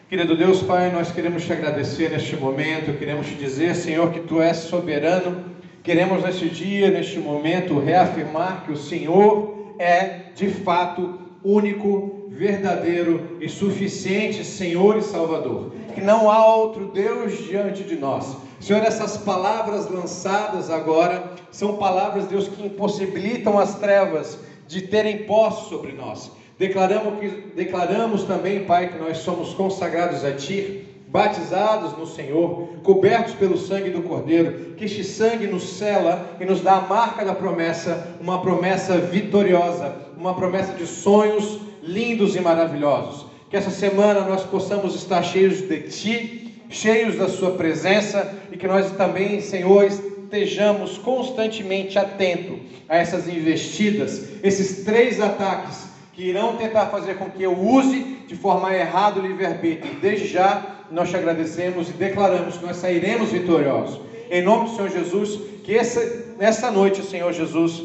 Querido Deus Pai, nós queremos te agradecer neste momento, queremos te dizer, Senhor, que tu és soberano. Queremos neste dia, neste momento, reafirmar que o Senhor é de fato único, verdadeiro e suficiente Senhor e Salvador. Que não há outro Deus diante de nós. Senhor, essas palavras lançadas agora são palavras, Deus, que impossibilitam as trevas de terem posse sobre nós. Declaramos, que, declaramos também, Pai, que nós somos consagrados a Ti, batizados no Senhor, cobertos pelo sangue do Cordeiro, que este sangue nos cela e nos dá a marca da promessa, uma promessa vitoriosa, uma promessa de sonhos lindos e maravilhosos. Que essa semana nós possamos estar cheios de Ti, cheios da Sua presença e que nós também, Senhor, estejamos constantemente atentos a essas investidas, esses três ataques que irão tentar fazer com que eu use de forma errada o livre-arbítrio. Desde já, nós te agradecemos e declaramos que nós sairemos vitoriosos. Em nome do Senhor Jesus, que essa, nessa noite, Senhor Jesus,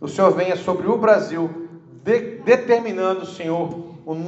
o Senhor venha sobre o Brasil, de, determinando, Senhor,